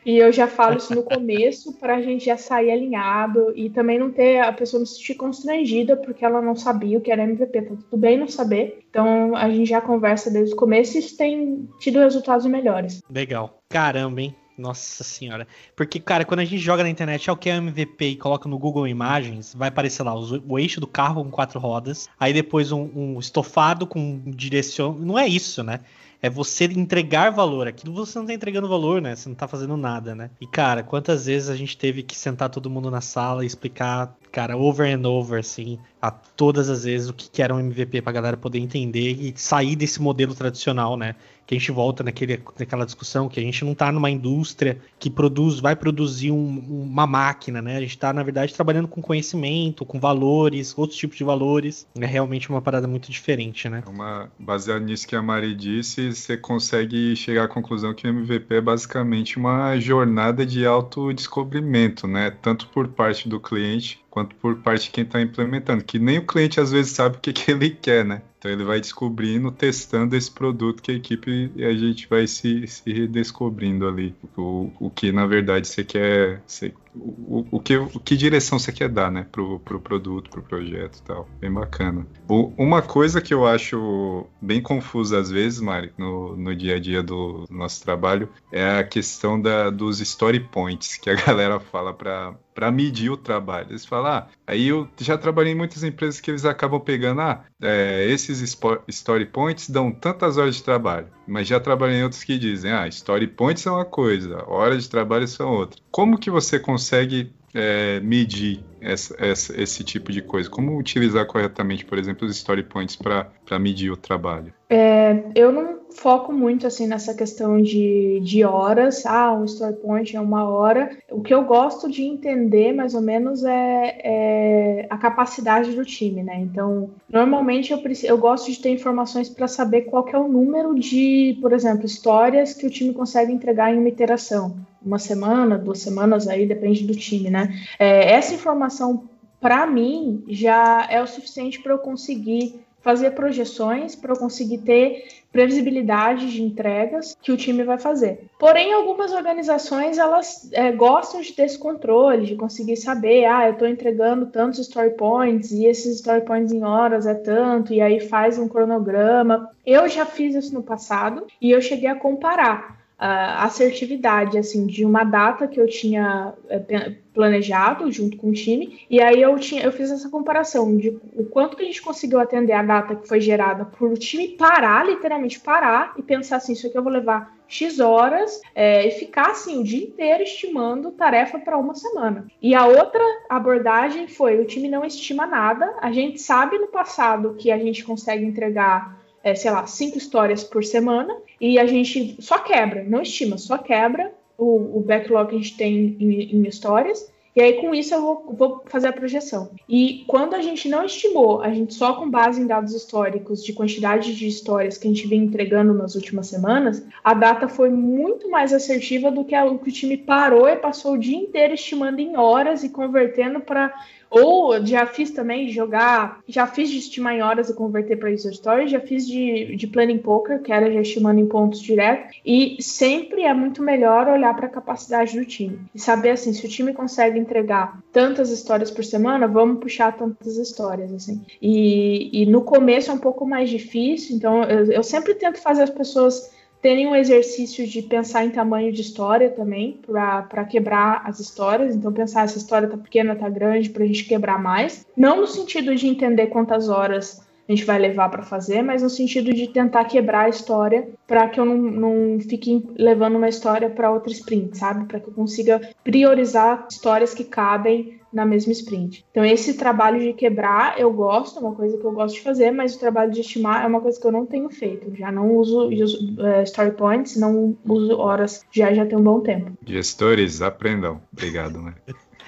[SPEAKER 4] E eu já falo isso no começo para a gente já sair alinhado e também não ter a pessoa não se sentir constrangida porque ela não sabia o que era MVP. Tá tudo bem não saber. Então a gente já conversa desde o começo e isso tem tido resultados melhores.
[SPEAKER 2] Legal. Caramba, hein? Nossa senhora. Porque, cara, quando a gente joga na internet, é o que é MVP e coloca no Google Imagens, vai aparecer lá o eixo do carro com quatro rodas, aí depois um, um estofado com direção. Não é isso, né? é você entregar valor. Aquilo você não tá entregando valor, né? Você não tá fazendo nada, né? E, cara, quantas vezes a gente teve que sentar todo mundo na sala e explicar, cara, over and over, assim, a todas as vezes o que, que era um MVP pra galera poder entender e sair desse modelo tradicional, né? Que a gente volta naquele, naquela discussão que a gente não tá numa indústria que produz, vai produzir um, uma máquina, né? A gente tá, na verdade, trabalhando com conhecimento, com valores, outros tipos de valores. É realmente uma parada muito diferente, né?
[SPEAKER 1] Uma, baseado nisso que a Mari disse, você consegue chegar à conclusão que o MVP é basicamente uma jornada de autodescobrimento, né? Tanto por parte do cliente quanto por parte de quem está implementando, que nem o cliente às vezes sabe o que, que ele quer, né? Então ele vai descobrindo, testando esse produto que a equipe e a gente vai se, se redescobrindo ali. O, o que na verdade você quer. Você, o, o, que, o que direção você quer dar, né? Pro, pro produto, pro projeto e tal. Bem bacana. O, uma coisa que eu acho bem confusa às vezes, Mari, no, no dia a dia do nosso trabalho, é a questão da, dos story points que a galera fala para para medir o trabalho. Eles falam, ah, aí eu já trabalhei em muitas empresas que eles acabam pegando, ah, é, esses story points dão tantas horas de trabalho, mas já trabalhei em outros que dizem, ah, story points é uma coisa, horas de trabalho são outra. Como que você consegue é, medir essa, essa, esse tipo de coisa? Como utilizar corretamente, por exemplo, os story points para medir o trabalho?
[SPEAKER 4] É, eu não foco muito assim nessa questão de, de horas. Ah, um story point é uma hora. O que eu gosto de entender mais ou menos é, é a capacidade do time, né? Então, normalmente eu, eu gosto de ter informações para saber qual é o número de, por exemplo, histórias que o time consegue entregar em uma iteração. Uma semana, duas semanas aí, depende do time, né? É, essa informação, para mim, já é o suficiente para eu conseguir fazer projeções para conseguir ter previsibilidade de entregas que o time vai fazer. Porém, algumas organizações elas é, gostam de ter esse controle, de conseguir saber, ah, eu estou entregando tantos story points e esses story points em horas é tanto e aí faz um cronograma. Eu já fiz isso no passado e eu cheguei a comparar a assertividade assim de uma data que eu tinha é, planejado junto com o time. E aí eu tinha eu fiz essa comparação de o quanto que a gente conseguiu atender a data que foi gerada por o time parar literalmente parar e pensar assim isso aqui eu vou levar x horas é, e ficar assim o dia inteiro estimando tarefa para uma semana. E a outra abordagem foi o time não estima nada. A gente sabe no passado que a gente consegue entregar é, sei lá, cinco histórias por semana e a gente só quebra, não estima, só quebra o, o backlog que a gente tem em, em histórias. E aí, com isso, eu vou, vou, fazer a projeção. E quando a gente não estimou, a gente só com base em dados históricos de quantidade de histórias que a gente vem entregando nas últimas semanas, a data foi muito mais assertiva do que o que o time parou e passou o dia inteiro estimando em horas e convertendo para ou já fiz também jogar, já fiz de estimar em horas e converter para user story, já fiz de, de planning poker, que era já estimando em pontos direto, e sempre é muito melhor olhar para a capacidade do time e saber assim, se o time consegue entregar tantas histórias por semana, vamos puxar tantas histórias assim. E, e no começo é um pouco mais difícil, então eu, eu sempre tento fazer as pessoas terem um exercício de pensar em tamanho de história também, para quebrar as histórias. Então, pensar essa história tá pequena, tá grande, para a gente quebrar mais. Não no sentido de entender quantas horas a gente vai levar para fazer, mas no sentido de tentar quebrar a história para que eu não, não fique levando uma história para outra sprint, sabe? Para que eu consiga priorizar histórias que cabem na mesma sprint. Então, esse trabalho de quebrar eu gosto, é uma coisa que eu gosto de fazer, mas o trabalho de estimar é uma coisa que eu não tenho feito. Já não uso, uso uh, story points, não uso horas, já já tem um bom tempo.
[SPEAKER 1] Gestores, aprendam. Obrigado, né?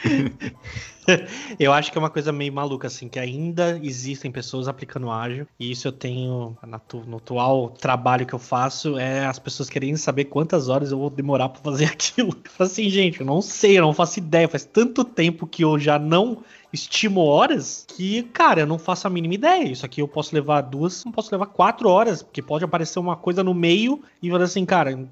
[SPEAKER 2] eu acho que é uma coisa meio maluca, assim, que ainda existem pessoas aplicando ágil, e isso eu tenho no atual trabalho que eu faço, é as pessoas querendo saber quantas horas eu vou demorar para fazer aquilo. Assim, gente, eu não sei, eu não faço ideia, faz tanto tempo que eu já não estimo horas que, cara, eu não faço a mínima ideia. Isso aqui eu posso levar duas, não posso levar quatro horas, porque pode aparecer uma coisa no meio e falar assim, cara,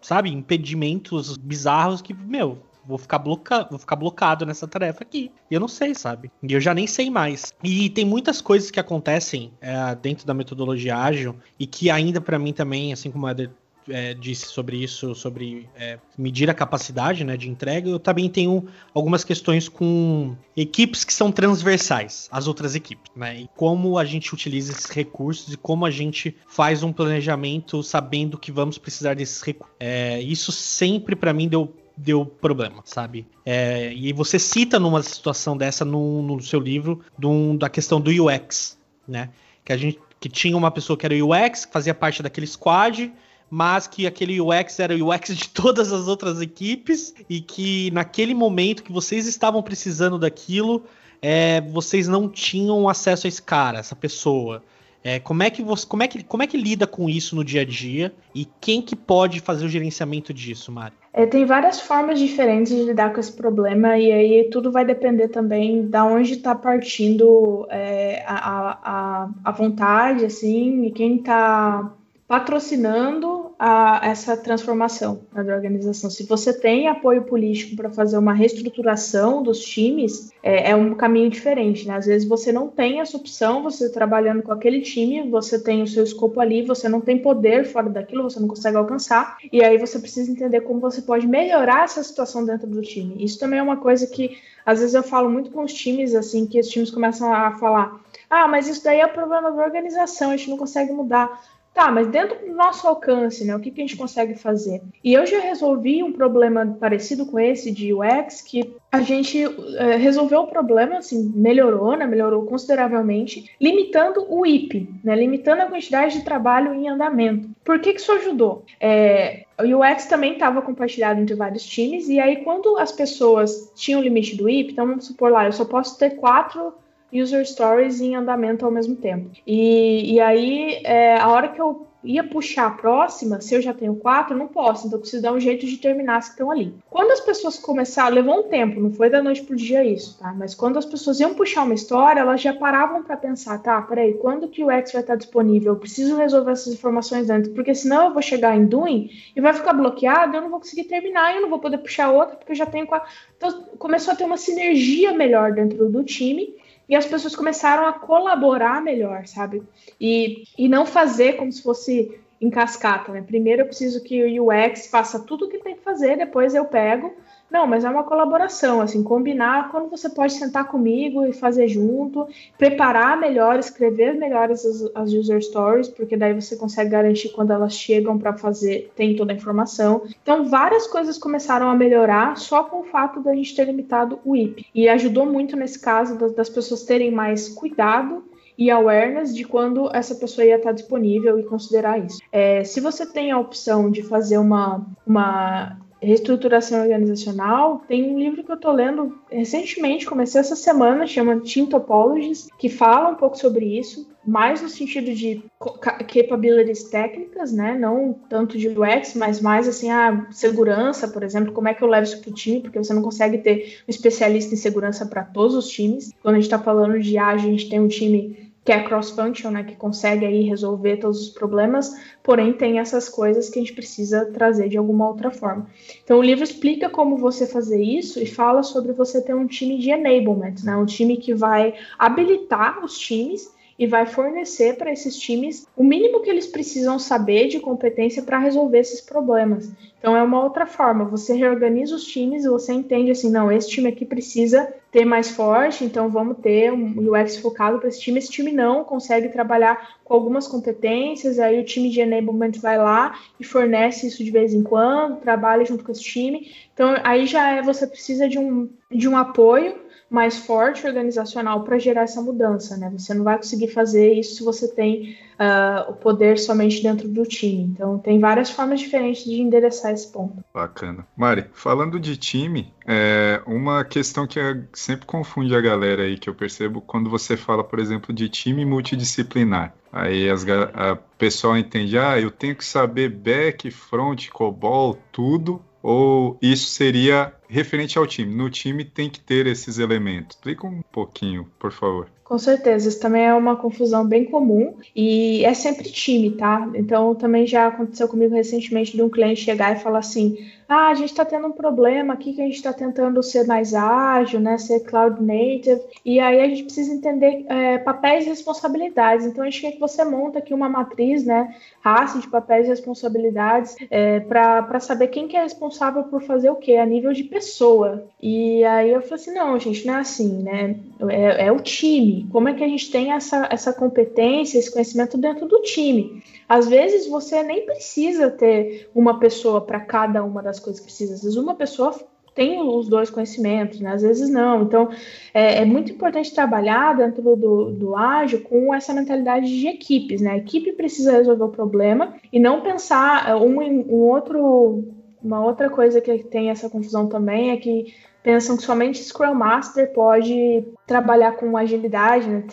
[SPEAKER 2] sabe, impedimentos bizarros que, meu, vou ficar, bloca... vou ficar blocado nessa tarefa aqui. E eu não sei, sabe? E eu já nem sei mais. E tem muitas coisas que acontecem é, dentro da metodologia ágil e que ainda para mim também, assim como o Eder é, disse sobre isso, sobre é, medir a capacidade né, de entrega, eu também tenho algumas questões com equipes que são transversais às outras equipes, né? E como a gente utiliza esses recursos e como a gente faz um planejamento sabendo que vamos precisar desses recursos. É, isso sempre para mim deu deu problema, sabe? É, e você cita numa situação dessa no, no seu livro um, da questão do UX, né? Que a gente que tinha uma pessoa que era UX, que fazia parte daquele squad, mas que aquele UX era o UX de todas as outras equipes e que naquele momento que vocês estavam precisando daquilo, é, vocês não tinham acesso a esse cara, essa pessoa. É, como, é que você, como, é que, como é que lida com isso no dia a dia e quem que pode fazer o gerenciamento disso, Mari?
[SPEAKER 4] É, tem várias formas diferentes de lidar com esse problema e aí tudo vai depender também da onde está partindo é, a, a, a vontade, assim, e quem está patrocinando a, essa transformação da organização. Se você tem apoio político para fazer uma reestruturação dos times, é, é, um caminho diferente. Né? Às vezes você não tem essa opção, você trabalhando com aquele time, você tem o seu escopo ali, você não tem poder fora daquilo, você não consegue alcançar, e aí você precisa entender como você pode melhorar essa situação dentro do time. Isso também é uma coisa que às vezes eu falo muito com os times, assim, que os times começam a falar: ah, mas isso daí é o problema da organização, a gente não consegue mudar. Tá, mas dentro do nosso alcance, né? O que, que a gente consegue fazer? E eu já resolvi um problema parecido com esse de UX, que a gente é, resolveu o problema, assim, melhorou, né? Melhorou consideravelmente, limitando o IP, né? Limitando a quantidade de trabalho em andamento. Por que, que isso ajudou? É, o UX também estava compartilhado entre vários times, e aí quando as pessoas tinham o limite do IP, então vamos supor lá, eu só posso ter quatro user stories em andamento ao mesmo tempo. E, e aí, é, a hora que eu ia puxar a próxima, se eu já tenho quatro, não posso, então eu preciso dar um jeito de terminar as que estão ali. Quando as pessoas começaram, levou um tempo, não foi da noite pro dia isso, tá? Mas quando as pessoas iam puxar uma história, elas já paravam para pensar, tá, peraí, quando que o X vai estar disponível? Eu preciso resolver essas informações antes, porque senão eu vou chegar em Doing e vai ficar bloqueado, eu não vou conseguir terminar, eu não vou poder puxar outra, porque eu já tenho quatro. Então começou a ter uma sinergia melhor dentro do time e as pessoas começaram a colaborar melhor, sabe? E, e não fazer como se fosse em cascata, né? Primeiro eu preciso que o UX faça tudo o que tem que fazer, depois eu pego não, mas é uma colaboração, assim, combinar quando você pode sentar comigo e fazer junto, preparar melhor, escrever melhor as, as user stories, porque daí você consegue garantir quando elas chegam para fazer, tem toda a informação. Então, várias coisas começaram a melhorar só com o fato da gente ter limitado o IP. E ajudou muito nesse caso das, das pessoas terem mais cuidado e awareness de quando essa pessoa ia estar disponível e considerar isso. É, se você tem a opção de fazer uma, uma reestruturação organizacional, tem um livro que eu estou lendo recentemente, comecei essa semana, chama Team Topologies, que fala um pouco sobre isso, mais no sentido de capabilities técnicas, né? Não tanto de UX, mas mais assim, a segurança, por exemplo, como é que eu levo isso para o time, porque você não consegue ter um especialista em segurança para todos os times. Quando a gente está falando de ágil, a gente tem um time que é cross-function, né, que consegue aí resolver todos os problemas, porém tem essas coisas que a gente precisa trazer de alguma outra forma. Então o livro explica como você fazer isso e fala sobre você ter um time de enablement, né, um time que vai habilitar os times e vai fornecer para esses times o mínimo que eles precisam saber de competência para resolver esses problemas. Então é uma outra forma, você reorganiza os times e você entende assim, não, esse time aqui precisa ter mais forte, então vamos ter um UX focado para esse time. Esse time não consegue trabalhar com algumas competências, aí o time de enablement vai lá e fornece isso de vez em quando, trabalha junto com esse time. Então aí já é, você precisa de um, de um apoio mais forte organizacional para gerar essa mudança, né? Você não vai conseguir fazer isso se você tem uh, o poder somente dentro do time. Então, tem várias formas diferentes de endereçar esse ponto.
[SPEAKER 1] Bacana. Mari, falando de time, é uma questão que sempre confunde a galera aí, que eu percebo quando você fala, por exemplo, de time multidisciplinar. Aí as, a pessoal entende, ah, eu tenho que saber back, front, COBOL, tudo, ou isso seria referente ao time? No time tem que ter esses elementos. Explica um pouquinho, por favor.
[SPEAKER 4] Com certeza, isso também é uma confusão bem comum e é sempre time, tá? Então também já aconteceu comigo recentemente de um cliente chegar e falar assim: ah, a gente está tendo um problema aqui que a gente está tentando ser mais ágil, né? Ser cloud native, e aí a gente precisa entender é, papéis e responsabilidades. Então a gente quer que você monta aqui uma matriz, né? Raça de papéis e responsabilidades é, para saber quem que é responsável por fazer o que a nível de pessoa. E aí eu falei assim: não, gente, não é assim, né? É, é o time como é que a gente tem essa, essa competência, esse conhecimento dentro do time. Às vezes você nem precisa ter uma pessoa para cada uma das coisas que precisa. Às vezes uma pessoa tem os dois conhecimentos, né? às vezes não. Então, é, é, muito importante trabalhar dentro do, do ágil com essa mentalidade de equipes, né? A equipe precisa resolver o problema e não pensar um, um outro. Uma outra coisa que tem essa confusão também é que pensam que somente Scrum Master pode trabalhar com agilidade, né,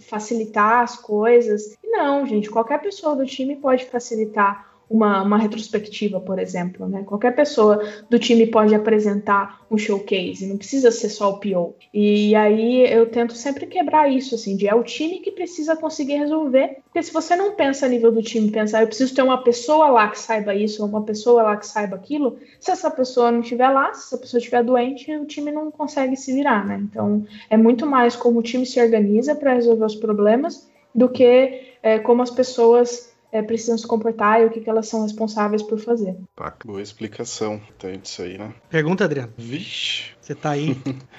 [SPEAKER 4] facilitar as coisas. E não, gente, qualquer pessoa do time pode facilitar uma, uma retrospectiva, por exemplo. Né? Qualquer pessoa do time pode apresentar um showcase, não precisa ser só o PO. E aí eu tento sempre quebrar isso, assim, de é o time que precisa conseguir resolver. Porque se você não pensa a nível do time, pensar, eu preciso ter uma pessoa lá que saiba isso, ou uma pessoa lá que saiba aquilo, se essa pessoa não estiver lá, se essa pessoa estiver doente, o time não consegue se virar, né? Então é muito mais como o time se organiza para resolver os problemas do que é, como as pessoas é, precisam se comportar e o que, que elas são responsáveis por fazer.
[SPEAKER 3] Boa explicação, tem disso aí, né?
[SPEAKER 2] Pergunta, Adriano.
[SPEAKER 3] Vixe,
[SPEAKER 2] Você tá aí?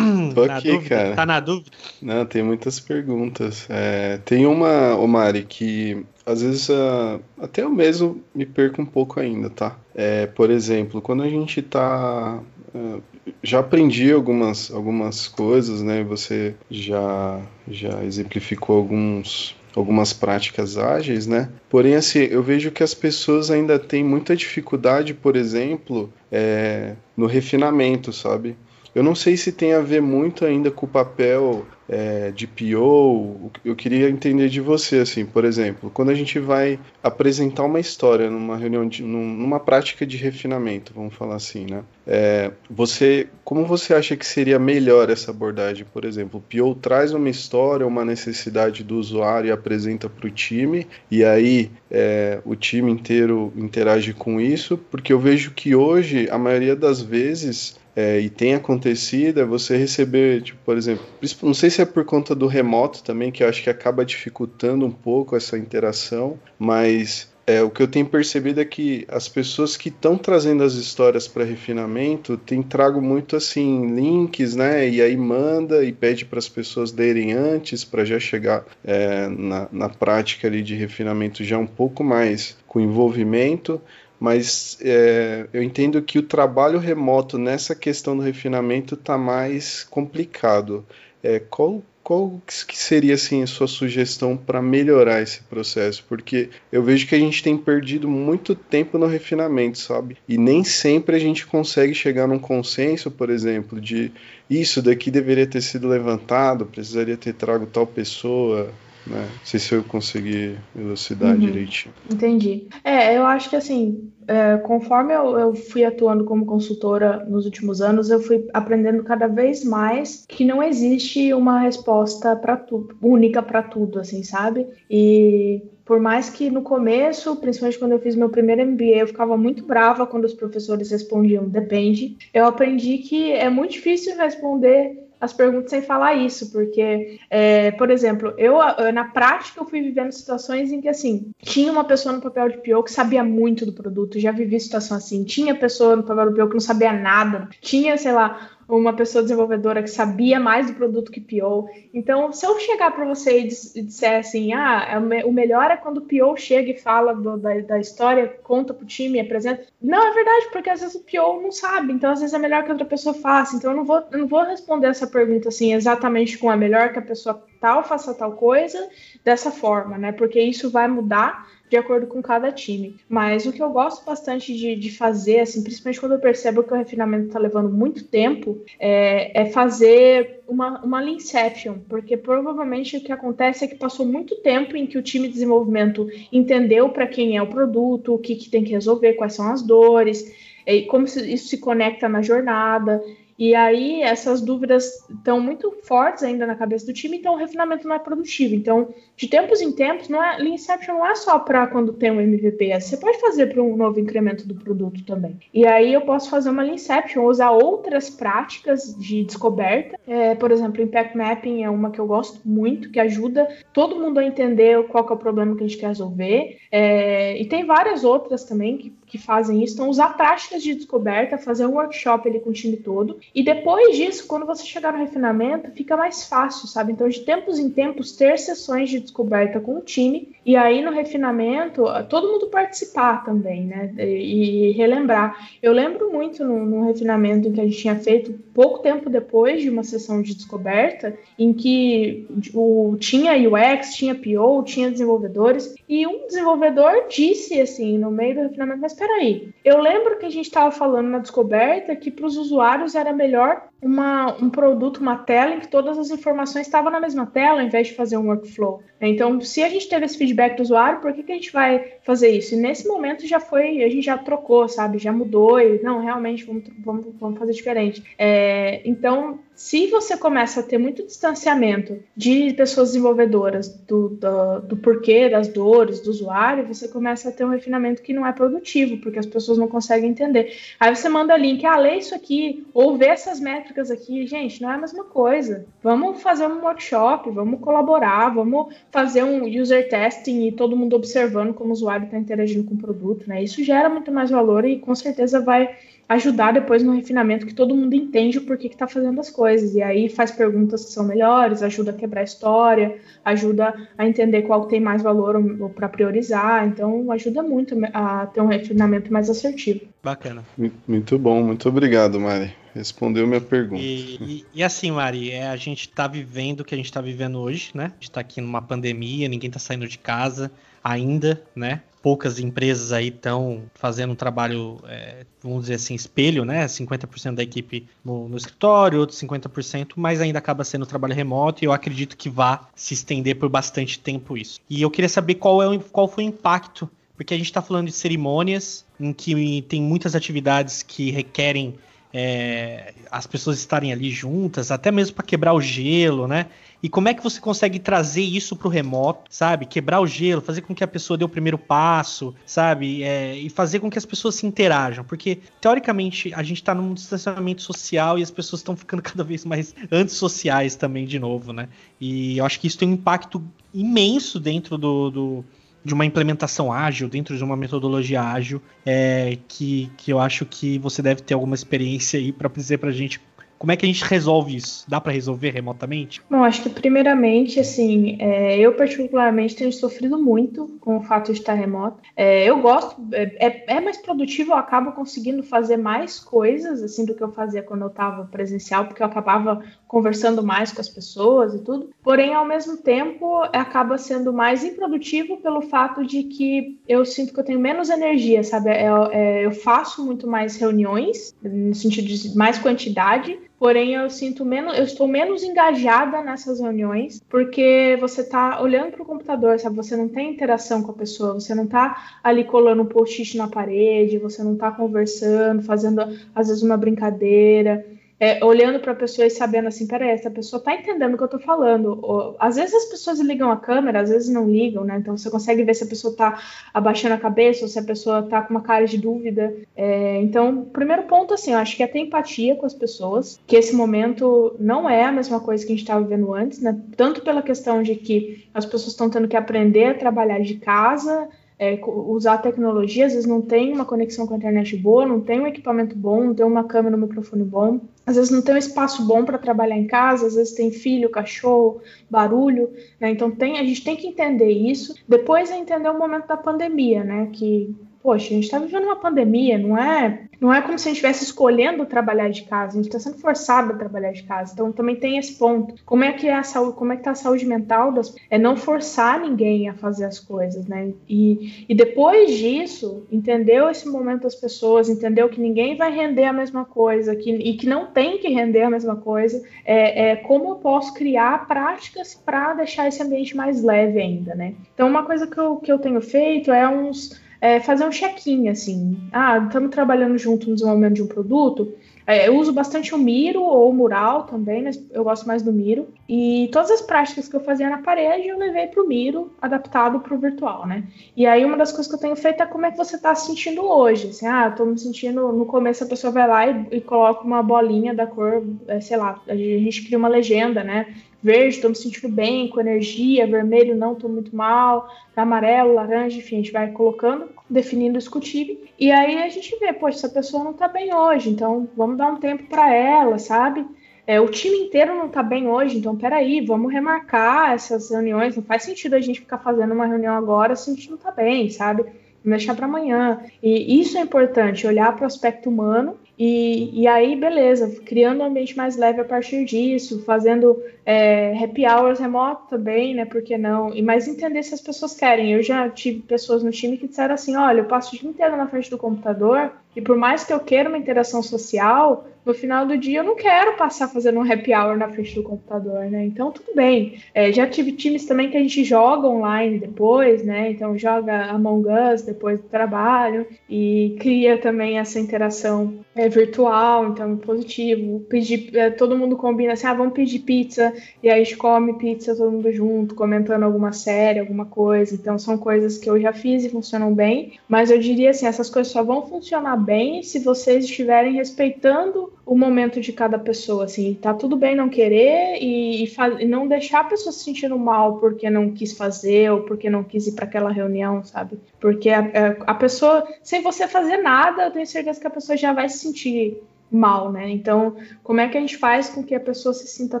[SPEAKER 3] Tô
[SPEAKER 2] na
[SPEAKER 3] aqui,
[SPEAKER 2] dúvida?
[SPEAKER 3] cara.
[SPEAKER 2] Tá na dúvida?
[SPEAKER 3] Não, tem muitas perguntas. É, tem uma, ô Mari, que às vezes ah, até eu mesmo me perco um pouco ainda, tá? É, por exemplo, quando a gente tá. ah, já aprendi algumas, algumas coisas, né? Você já, já exemplificou alguns, algumas práticas ágeis, né? Porém, assim, eu vejo que as pessoas ainda têm muita dificuldade, por exemplo, é, no refinamento, sabe? Eu não sei se tem a ver muito ainda com o papel é, de PO. Eu queria entender de você, assim, por exemplo, quando a gente vai apresentar uma história numa reunião, de, num- numa prática de refinamento, vamos falar assim, né? É, você, como você acha que seria melhor essa abordagem, por exemplo? O PO traz uma história, uma necessidade do usuário e apresenta para o time, e aí é, o time inteiro interage com isso, porque eu vejo que hoje, a maioria das vezes, é, e tem acontecido, é você receber, tipo, por exemplo, não sei se é por conta do remoto também, que eu acho que acaba dificultando um pouco essa interação, mas é, o que eu tenho percebido é que as pessoas que estão trazendo as histórias para refinamento têm trago muito assim links, né? E aí manda e pede para as pessoas lerem antes para já chegar é, na, na prática ali de refinamento já um pouco mais com envolvimento mas é, eu entendo que o trabalho remoto nessa questão do refinamento está mais complicado. É, qual, qual que seria assim a sua sugestão para melhorar esse processo? Porque eu vejo que a gente tem perdido muito tempo no refinamento, sabe? E nem sempre a gente consegue chegar num consenso, por exemplo, de isso daqui deveria ter sido levantado, precisaria ter trago tal pessoa. Né? Não sei se eu consegui elucidar
[SPEAKER 4] Uhum.
[SPEAKER 3] direitinho.
[SPEAKER 4] Entendi. É, eu acho que assim, é, conforme eu, eu fui atuando como consultora nos últimos anos, eu fui aprendendo cada vez mais que não existe uma resposta para tudo, única para tudo, assim, sabe? E por mais que no começo, principalmente quando eu fiz meu primeiro MBA, eu ficava muito brava quando os professores respondiam depende, eu aprendi que é muito difícil responder as perguntas sem falar isso, porque, é, por exemplo, eu na prática eu fui vivendo situações em que assim tinha uma pessoa no papel de PO que sabia muito do produto, já vivi situação assim, tinha pessoa no papel do PO que não sabia nada, tinha, sei lá, uma pessoa desenvolvedora que sabia mais do produto que PO. Então, se eu chegar para você e dis- disser assim, ah, é o me- o melhor é quando o PO chega e fala do- da, da história, conta pro time, apresenta. Não, é verdade, porque às vezes o PO não sabe, então às vezes é melhor que outra pessoa faça. Então eu não vou, eu não vou responder essa pergunta assim exatamente com é melhor que a pessoa tal faça tal coisa dessa forma, né? Porque isso vai mudar de acordo com cada time. Mas o que eu gosto bastante de, de fazer, assim, principalmente quando eu percebo que o refinamento está levando muito tempo, é, é fazer uma, uma Leanception, porque provavelmente o que acontece é que passou muito tempo em que o time de desenvolvimento entendeu para quem é o produto, o que, que tem que resolver, quais são as dores, e como isso se conecta na jornada. E aí essas dúvidas estão muito fortes ainda na cabeça do time, então o refinamento não é produtivo. Então, de tempos em tempos, não é, Inception não é só para quando tem um MVP, você pode fazer para um novo incremento do produto também. E aí eu posso fazer uma Lean usar outras práticas de descoberta. É, por exemplo, Impact Mapping é uma que eu gosto muito, que ajuda todo mundo a entender qual é o problema que a gente quer resolver. É, e tem várias outras também que, que fazem isso. Então, usar práticas de descoberta, fazer um workshop ali com o time todo. E depois disso, quando você chegar no refinamento, fica mais fácil, sabe? Então, de tempos em tempos, ter sessões de descoberta com o time. E aí, no refinamento, todo mundo participar também, né? E, e relembrar. Eu lembro muito no, no refinamento que a gente tinha feito pouco tempo depois de uma sessão de descoberta, em que o, tinha UX, tinha PO, tinha desenvolvedores, e um desenvolvedor disse assim, no meio do refinamento, mas espera aí, eu lembro que a gente estava falando na descoberta que para os usuários era melhor uma, um produto, uma tela em que todas as informações estavam na mesma tela, ao invés de fazer um workflow. Então, se a gente teve esse feedback do usuário, por que, que a gente vai fazer isso? E nesse momento já foi, a gente já trocou, sabe? Já mudou e não, realmente vamos, vamos, vamos fazer diferente. É, então, se você começa a ter muito distanciamento de pessoas desenvolvedoras do, do, do, porquê, das dores do usuário, você começa a ter um refinamento que não é produtivo, porque as pessoas não conseguem entender. Aí você manda link, ah, lê isso aqui, ou vê essas métricas aqui. Gente, não é a mesma coisa. Vamos fazer um workshop, vamos colaborar, vamos fazer um user testing e todo mundo observando como o usuário está interagindo com o produto, né? Isso gera muito mais valor e com certeza vai ajudar depois no refinamento que todo mundo entende o porquê que está fazendo as coisas. E aí faz perguntas que são melhores, ajuda a quebrar a história, ajuda a entender qual tem mais valor para priorizar. Então ajuda muito a ter um refinamento mais assertivo.
[SPEAKER 2] Bacana.
[SPEAKER 3] Muito bom, muito obrigado, Mari. Respondeu minha pergunta.
[SPEAKER 2] E, e, e assim, Mari, é, a gente está vivendo o que a gente está vivendo hoje, né? A gente está aqui numa pandemia, ninguém está saindo de casa ainda, né? Poucas empresas aí estão fazendo um trabalho, é, vamos dizer assim, espelho, né? 50% da equipe no, no, escritório, outros 50%, mas ainda acaba sendo trabalho remoto e eu acredito que vá se estender por bastante tempo isso. E eu queria saber qual, é o, qual foi o impacto, porque a gente está falando de cerimônias em que tem muitas atividades que requerem é, as pessoas estarem ali juntas, até mesmo para quebrar o gelo, né? E como é que você consegue trazer isso para o remoto, sabe? Quebrar o gelo, fazer com que a pessoa dê o primeiro passo, sabe? É, e fazer com que as pessoas se interajam. Porque, teoricamente, a gente está num distanciamento social e as pessoas estão ficando cada vez mais antissociais também, de novo, né? E eu acho que isso tem um impacto imenso dentro do, do de uma implementação ágil, dentro de uma metodologia ágil, é, que, que eu acho que você deve ter alguma experiência aí para dizer para a gente como é que a gente resolve isso? Dá para resolver remotamente?
[SPEAKER 4] Bom, acho que primeiramente, assim, é, eu particularmente tenho sofrido muito com o fato de estar remoto. É, eu gosto, é, é, é mais produtivo, eu acabo conseguindo fazer mais coisas, assim, do que eu fazia quando eu estava presencial, porque eu acabava conversando mais com as pessoas e tudo. Porém, ao mesmo tempo, acaba sendo mais improdutivo pelo fato de que eu sinto que eu tenho menos energia, sabe? É, é, eu faço muito mais reuniões, no sentido de mais quantidade, Porém, eu sinto menos, eu estou menos engajada nessas reuniões, porque você está olhando para o computador, sabe? Você não tem interação com a pessoa, você não está ali colando um post-it na parede, você não está conversando, fazendo às vezes uma brincadeira é, olhando para a pessoa e sabendo assim, peraí, essa pessoa está entendendo o que eu estou falando. Ou, às vezes as pessoas ligam a câmera, às vezes não ligam, né? Então você consegue ver se a pessoa está abaixando a cabeça ou se a pessoa está com uma cara de dúvida. É, então, primeiro ponto, assim, eu acho que é ter empatia com as pessoas, que esse momento não é a mesma coisa que a gente estava vivendo antes, né? Tanto pela questão de que as pessoas estão tendo que aprender a trabalhar de casa é, usar tecnologia, às vezes não tem uma conexão com a internet boa, não tem um equipamento bom, não tem uma câmera, um microfone bom, às vezes não tem um espaço bom para trabalhar em casa, às vezes tem filho, cachorro, barulho, né? Então tem, a gente tem que entender isso. Depois é entender o momento da pandemia, né? Que poxa, a gente está vivendo uma pandemia, não é, não é como se a gente estivesse escolhendo trabalhar de casa, a gente está sendo forçado a trabalhar de casa. Então também tem esse ponto. Como é que é a saúde, como é que tá a saúde mental das, é não forçar ninguém a fazer as coisas, né? E, e depois disso, entendeu esse momento das pessoas, entendeu que ninguém vai render a mesma coisa, que, e que não tem que render a mesma coisa, é, é como eu posso criar práticas para deixar esse ambiente mais leve ainda, né? Então uma coisa que eu, que eu tenho feito é uns é, fazer um check-in, assim. Ah, estamos trabalhando junto no desenvolvimento de um produto. É, eu uso bastante o Miro ou o Mural também, mas eu gosto mais do Miro. E todas as práticas que eu fazia na parede eu levei para o Miro, adaptado para o virtual, né? E aí uma das coisas que eu tenho feito é como é que você está se sentindo hoje. Assim, ah, estou me sentindo. No começo a pessoa vai lá e, e coloca uma bolinha da cor, é, sei lá, a gente cria uma legenda, né? Verde, estou me sentindo bem, com energia, vermelho, não, estou muito mal, amarelo, laranja, enfim, a gente vai colocando, definindo o discutível, e aí a gente vê, poxa, essa pessoa não está bem hoje, então vamos dar um tempo para ela, sabe? É, o time inteiro não está bem hoje, então peraí, vamos remarcar essas reuniões, não faz sentido a gente ficar fazendo uma reunião agora se a gente não está bem, sabe? deixar para amanhã. E isso é importante, olhar para o aspecto humano e, e aí, beleza, criando um ambiente mais leve a partir disso, fazendo é, happy hours remoto também, né? Por que não? E mais entender se as pessoas querem. Eu já tive pessoas no time que disseram assim: olha, eu passo o dia inteiro na frente do computador e por mais que eu queira uma interação social, no final do dia eu não quero passar fazendo um happy hour na frente do computador, né? Então tudo bem. É, já tive times também que a gente joga online depois, né? Então joga Among Us depois do trabalho e cria também essa interação é, virtual, então é positivo. Pedir, é, todo mundo combina assim, ah, vamos pedir pizza, e aí a gente come pizza todo mundo junto, comentando alguma série, alguma coisa. Então são coisas que eu já fiz e funcionam bem, mas eu diria assim, essas coisas só vão funcionar bem se vocês estiverem respeitando o momento de cada pessoa, assim, tá tudo bem não querer e, e, não deixar a pessoa se sentindo mal porque não quis fazer ou porque não quis ir para aquela reunião, sabe? Porque a- a pessoa, sem você fazer nada, eu tenho certeza que a pessoa já vai se sentir mal, né? Então, como é que a gente faz com que a pessoa se sinta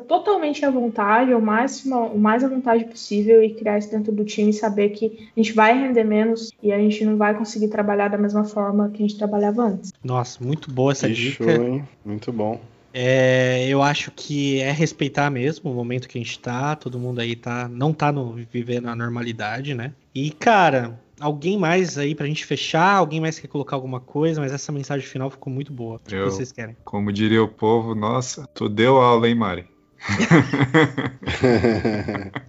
[SPEAKER 4] totalmente à vontade, o máximo, o mais à vontade possível e criar isso dentro do time e saber que a gente vai render menos e a gente não vai conseguir trabalhar da mesma forma que a gente trabalhava antes.
[SPEAKER 2] Nossa, muito boa essa
[SPEAKER 3] Que
[SPEAKER 2] dica.
[SPEAKER 3] show, hein? Muito bom.
[SPEAKER 2] É, eu acho que é respeitar mesmo o momento que a gente tá, todo mundo aí tá, não tá no, vivendo a normalidade, né? E, cara, alguém mais aí pra gente fechar? Alguém mais quer colocar alguma coisa? Mas essa mensagem final ficou muito boa. O que
[SPEAKER 1] Eu-
[SPEAKER 2] vocês querem?
[SPEAKER 1] Como diria o povo, nossa, tu deu aula, hein, Mari?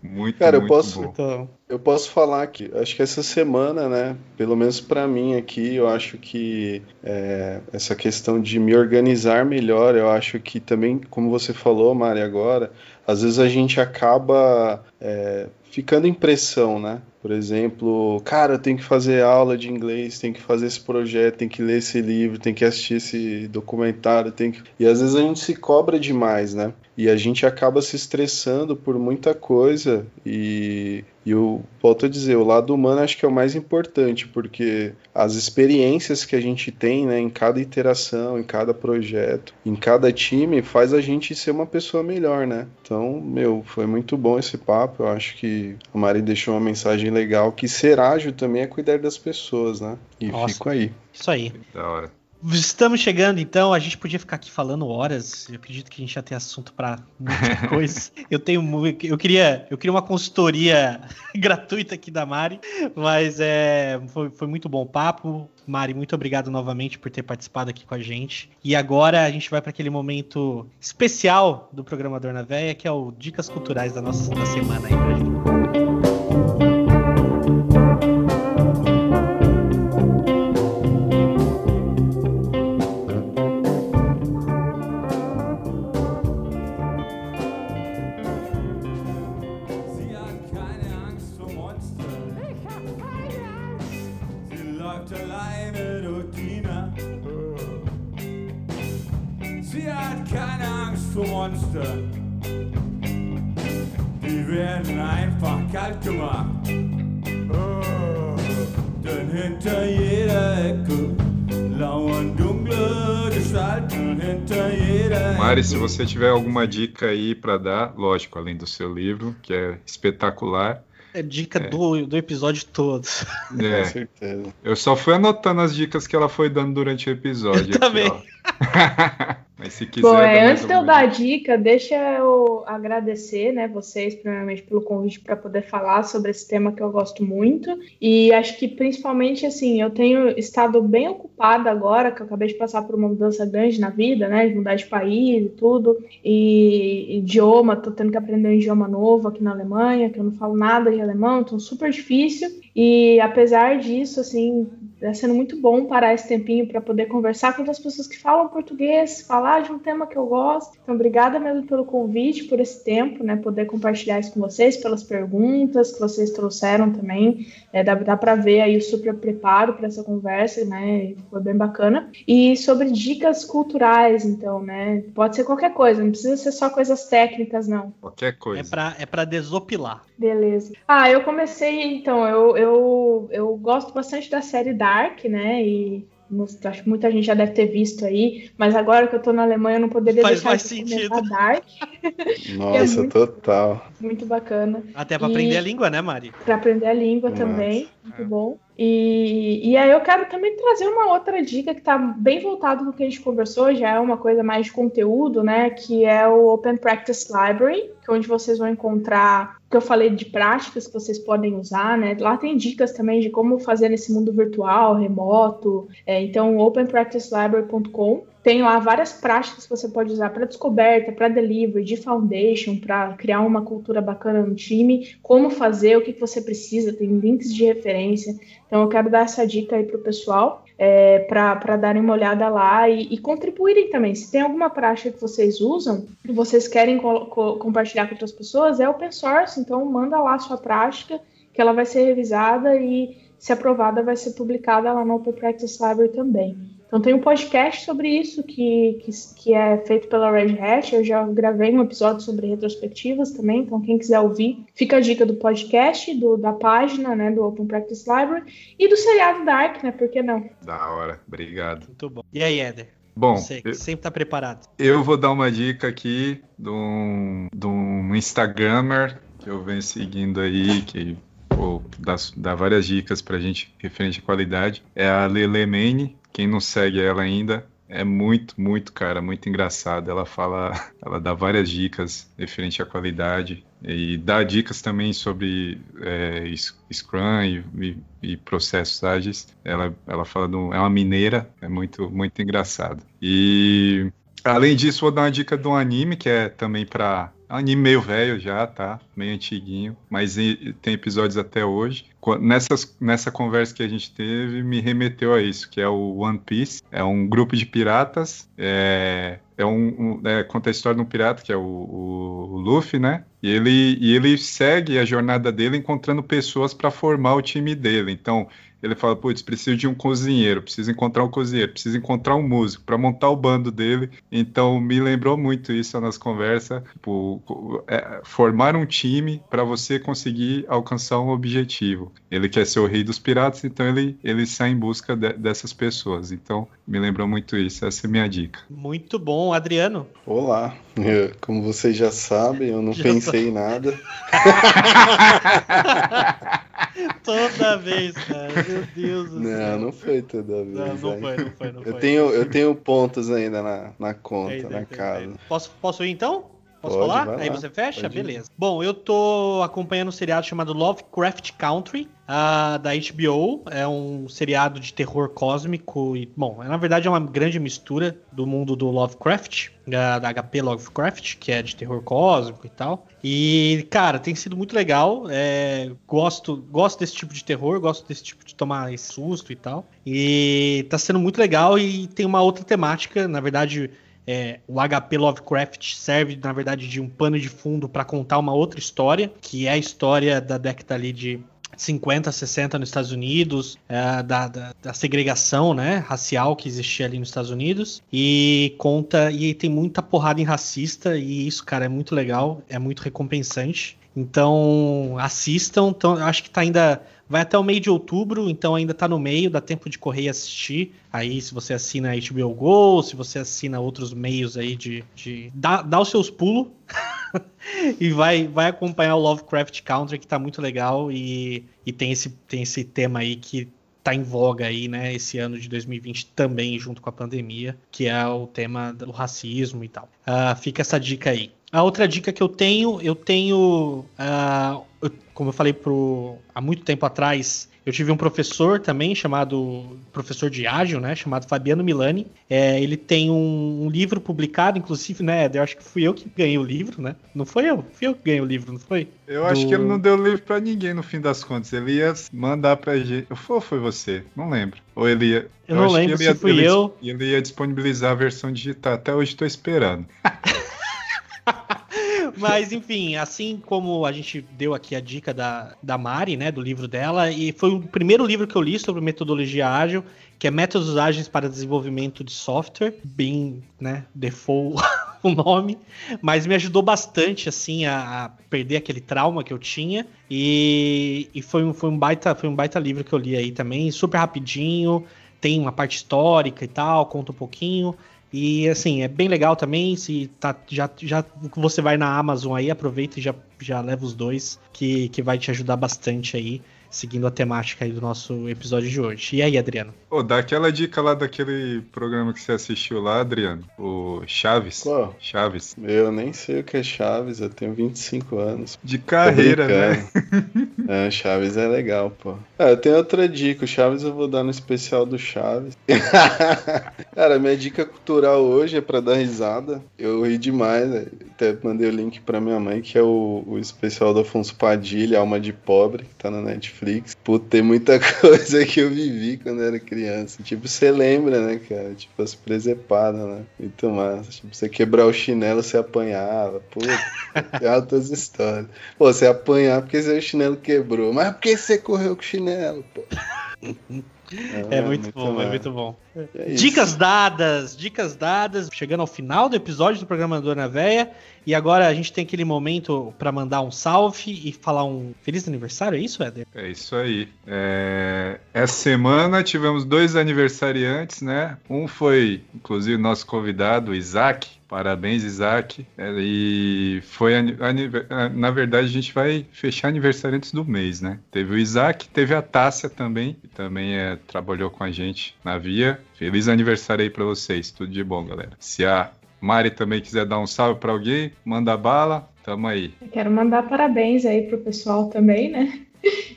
[SPEAKER 1] Muito,
[SPEAKER 3] Cara, eu
[SPEAKER 1] muito
[SPEAKER 3] posso-
[SPEAKER 1] bom.
[SPEAKER 2] Então,
[SPEAKER 3] Eu posso falar que acho que essa semana, né, pelo menos pra mim aqui, eu acho que é, essa questão de me organizar melhor, eu acho que também, como você falou, Mari, agora, às vezes a gente acaba é, ficando em pressão, né? Por exemplo, cara, tenho que fazer aula de inglês, tenho que fazer esse projeto, tenho que ler esse livro, tenho que assistir esse documentário, tenho que... e às vezes a gente se cobra demais, né? E a gente acaba se estressando por muita coisa e e eu volto a dizer, o lado humano acho que é o mais importante, porque as experiências que a gente tem né, em cada interação, em cada projeto, em cada time, faz a gente ser uma pessoa melhor, né? Então, meu, foi muito bom esse papo. Eu acho que a Mari deixou uma mensagem legal, que ser ágil também é cuidar das pessoas, né? E
[SPEAKER 2] Nossa.
[SPEAKER 3] fico aí.
[SPEAKER 2] isso aí.
[SPEAKER 1] Da hora.
[SPEAKER 2] Estamos chegando, então. A gente podia ficar aqui falando horas. Eu acredito que a gente já tem assunto para muita coisa. Eu tenho, eu queria, eu queria uma consultoria gratuita aqui da Mari, mas é, foi, foi muito bom o papo. Mari, muito obrigado novamente por ter participado aqui com a gente. E agora a gente vai para aquele momento especial do programador na Véia, que é o dicas culturais da nossa da semana aí pra gente.
[SPEAKER 1] Se você tiver alguma dica aí pra dar, lógico, além do seu livro, que é espetacular.
[SPEAKER 2] É dica Do, do episódio todo.
[SPEAKER 3] Com
[SPEAKER 1] É,
[SPEAKER 3] certeza.
[SPEAKER 1] eu só fui anotando as dicas que ela foi dando durante o episódio.
[SPEAKER 2] Eu também.
[SPEAKER 1] Mas se quiser.
[SPEAKER 4] Bom, é, antes de eu dar a
[SPEAKER 1] dica-
[SPEAKER 4] dica, deixa eu agradecer, né, vocês, primeiramente, pelo convite para poder falar sobre esse tema que eu gosto muito. E acho que principalmente assim, eu tenho estado bem ocupada agora, que eu acabei de passar por uma mudança grande na vida, né, de mudar de país e tudo. E idioma, tô tendo que aprender um idioma novo aqui na Alemanha, que eu não falo nada de alemão, então super difícil. E apesar disso, assim, está sendo muito bom parar esse tempinho para poder conversar com outras pessoas que falam português, falar de um tema que eu gosto. Então, obrigada mesmo pelo convite, por esse tempo, né? Poder compartilhar isso com vocês, pelas perguntas que vocês trouxeram também. É, dá dá para ver aí o super preparo para essa conversa, né? Foi bem bacana. E sobre dicas culturais, então, né? Pode ser qualquer coisa, não precisa ser só coisas técnicas, não.
[SPEAKER 1] Qualquer coisa.
[SPEAKER 2] É pra, é pra desopilar.
[SPEAKER 4] Beleza. Ah, eu comecei, então, eu, eu, eu gosto bastante da série Dark, né? E acho que muita gente já deve ter visto aí, mas agora que eu tô na Alemanha eu não poderia
[SPEAKER 2] Faz
[SPEAKER 4] deixar
[SPEAKER 2] mais
[SPEAKER 4] de
[SPEAKER 2] sentido.
[SPEAKER 4] Dark,
[SPEAKER 3] Nossa,
[SPEAKER 4] muito-
[SPEAKER 3] total.
[SPEAKER 4] muito bacana.
[SPEAKER 2] Até pra
[SPEAKER 4] E-
[SPEAKER 2] aprender a língua, né, Mari?
[SPEAKER 4] Para aprender a língua
[SPEAKER 3] Nossa.
[SPEAKER 4] também, muito bom. E, e aí eu quero também trazer uma outra dica que está bem voltado no que a gente conversou, já é uma coisa mais de conteúdo, né? Que é o Open Practice Library, que é onde vocês vão encontrar que eu falei de práticas que vocês podem usar, né? Lá tem dicas também de como fazer nesse mundo virtual, remoto. É, então, openpracticelibrary.com tem lá várias práticas que você pode usar para descoberta, para delivery, de foundation, para criar uma cultura bacana no time, como fazer, o que, que você precisa, tem links de referência. Então, eu quero dar essa dica aí para o pessoal, é, para darem uma olhada lá e, e, contribuírem também. Se tem alguma prática que vocês usam e vocês querem co co compartilhar com outras pessoas, é open source, então manda lá a sua prática, que ela vai ser revisada e, se aprovada, vai ser publicada lá no Open Practice Library também. Então tem um podcast sobre isso que, que, que, é feito pela Red Hat. Eu já gravei um episódio sobre retrospectivas também. Então quem quiser ouvir, fica a dica do podcast, do, da página, né, do Open Practice Library e do seriado Dark, né? Por que não?
[SPEAKER 1] Da hora, obrigado.
[SPEAKER 2] Muito bom. E aí, Éder?
[SPEAKER 1] Bom,
[SPEAKER 2] Você
[SPEAKER 1] eu,
[SPEAKER 2] sempre tá preparado.
[SPEAKER 1] eu vou dar uma dica aqui de um, de um Instagrammer que eu venho seguindo aí, que pô, dá, dá várias dicas pra gente referente à qualidade. É a Lele. Quem não segue ela ainda, é muito, muito, cara, muito engraçado. Ela fala, ela dá várias dicas referente à qualidade e dá dicas também sobre é, Scrum e, e, e, processos ágeis. Ela, ela fala, é uma mineira, é muito, muito engraçado. E além disso, vou dar uma dica de um anime que é também para é um anime meio velho já, tá? Meio antiguinho, mas tem episódios até hoje. Nessas, nessa conversa que a gente teve, me remeteu a isso, que é o One Piece. É um grupo de piratas. É, é um, um é, conta a história de um pirata, que é o, o, o Luffy, né? E ele, e ele segue a jornada dele encontrando pessoas para formar o time dele. Então, ele fala, putz, preciso de um cozinheiro, preciso encontrar um cozinheiro, preciso encontrar um músico para montar o bando dele. Então me lembrou muito isso nas conversas, tipo, é, formar um time para você conseguir alcançar um objetivo. Ele quer ser o rei dos piratas, então ele, ele sai em busca de, dessas pessoas. Então me lembrou muito isso, essa é a minha dica.
[SPEAKER 2] Muito bom, Adriano.
[SPEAKER 3] Olá, como vocês já sabem, eu não já pensei tô... em nada.
[SPEAKER 2] toda vez, cara. Meu Deus do
[SPEAKER 3] não,
[SPEAKER 2] céu.
[SPEAKER 3] Não, não foi toda vez.
[SPEAKER 2] Não, não foi, não foi, não
[SPEAKER 3] eu
[SPEAKER 2] foi.
[SPEAKER 3] Tenho, eu tenho pontos ainda na, na conta, na casa.
[SPEAKER 2] Posso, posso ir então? Posso
[SPEAKER 3] Pode,
[SPEAKER 2] falar? Aí você fecha? Beleza. Bom, eu tô acompanhando um seriado chamado Lovecraft Country, uh, da HBO. É um seriado de terror cósmico. E, bom, na verdade é uma grande mistura do mundo do Lovecraft, uh, da HP Lovecraft, que é de terror cósmico e tal. E, cara, tem sido muito legal. É, gosto, gosto desse tipo de terror, gosto desse tipo de tomar susto e tal. E tá sendo muito legal e tem uma outra temática, na verdade é, o HP Lovecraft serve, na verdade, de um pano de fundo para contar uma outra história, que é a história da década ali de 50, 60 nos Estados Unidos, é, da, da, da, segregação né, racial que existia ali nos Estados Unidos. E conta, e tem muita porrada em racista, e isso, cara, é muito legal, é muito recompensante. Então, assistam. Então, acho que tá ainda Vai até o meio de outubro, então ainda tá no meio, dá tempo de correr e assistir. Aí, se você assina a HBO Go, se você assina outros meios aí de. de dá, dá os seus pulos e vai, vai acompanhar o Lovecraft Country, que tá muito legal. E, e tem, esse, tem esse tema aí que tá em voga aí, né, esse ano de 2020 também, junto com a pandemia, que é o tema do racismo e tal. Uh, fica essa dica aí. A outra dica que eu tenho, eu tenho, uh, eu, como eu falei pro, há muito tempo atrás, eu tive um professor também, chamado, professor de ágil, né, chamado Fabiano Milani. É, ele tem um, um, livro publicado, inclusive, né, eu acho que fui eu que ganhei o livro, né? Não foi eu, fui eu que ganhei o livro, não foi?
[SPEAKER 1] Eu Do... acho que ele não deu livro para ninguém no fim das contas. Ele ia mandar pra gente. Ou foi você? Não lembro. Ou ele ia.
[SPEAKER 2] Eu, eu não lembro se fui
[SPEAKER 1] ele,
[SPEAKER 2] eu.
[SPEAKER 1] Ele ia disponibilizar a versão digital. Até hoje estou esperando.
[SPEAKER 2] Mas, enfim, assim como a gente deu aqui a dica da, da Mari, né, do livro dela, e foi o primeiro livro que eu li sobre metodologia ágil, que é Métodos Ágeis para Desenvolvimento de Software, bem, né, default o nome, mas me ajudou bastante, assim, a, a, perder aquele trauma que eu tinha, e, e foi, um, foi, um baita, foi um baita livro que eu li aí também, super rapidinho, tem uma parte histórica e tal, conta um pouquinho, e assim, é bem legal também. Se tá, já, já você vai na Amazon aí, aproveita e já, já leva os dois, que, que vai te ajudar bastante aí seguindo a temática aí do nosso episódio de hoje. E aí, Adriano?
[SPEAKER 1] Ô, dá aquela dica lá daquele programa que você assistiu lá, Adriano. O Chaves.
[SPEAKER 3] Qual?
[SPEAKER 1] Chaves.
[SPEAKER 3] Eu nem sei o que é Chaves, eu tenho 25 anos.
[SPEAKER 1] De carreira, né?
[SPEAKER 3] É, Chaves é legal, pô. Ah, eu tenho outra dica. O Chaves eu vou dar no especial do Chaves. Cara, minha dica cultural hoje é pra dar risada. Eu ri demais, né? Até mandei o link pra minha mãe, que é o, o especial do Afonso Padilha, Alma de Pobre, que tá na Netflix. Pô, tem muita coisa que eu vivi quando era criança. Tipo, você lembra, né, cara? Tipo, as presepadas, né? Muito massa. Tipo, você quebrar o chinelo, você apanhava. Pô, tem altas histórias. Pô, você apanhar porque seu chinelo quebrou. Mas por que você correu com o chinelo, pô?
[SPEAKER 2] É, muito, bom, é muito bom.
[SPEAKER 3] É.
[SPEAKER 2] Dicas dadas, dicas dadas, chegando ao final do episódio do programa Dona Véia. E agora a gente tem aquele momento pra mandar um salve e falar um feliz aniversário, é isso, Éder?
[SPEAKER 1] É isso aí. É, Essa semana tivemos dois aniversariantes, né? Um foi, inclusive, nosso convidado, o Isaac. Parabéns, Isaac. É, E foi, na verdade, a gente vai fechar aniversariantes do mês, né? Teve o Isaac, teve a Tássia também, que também é, trabalhou com a gente na Via. Feliz aniversário aí pra vocês, tudo de bom, galera. Se a Mari também quiser dar um salve pra alguém, manda bala, tamo aí.
[SPEAKER 4] Eu quero mandar parabéns aí pro pessoal também, né?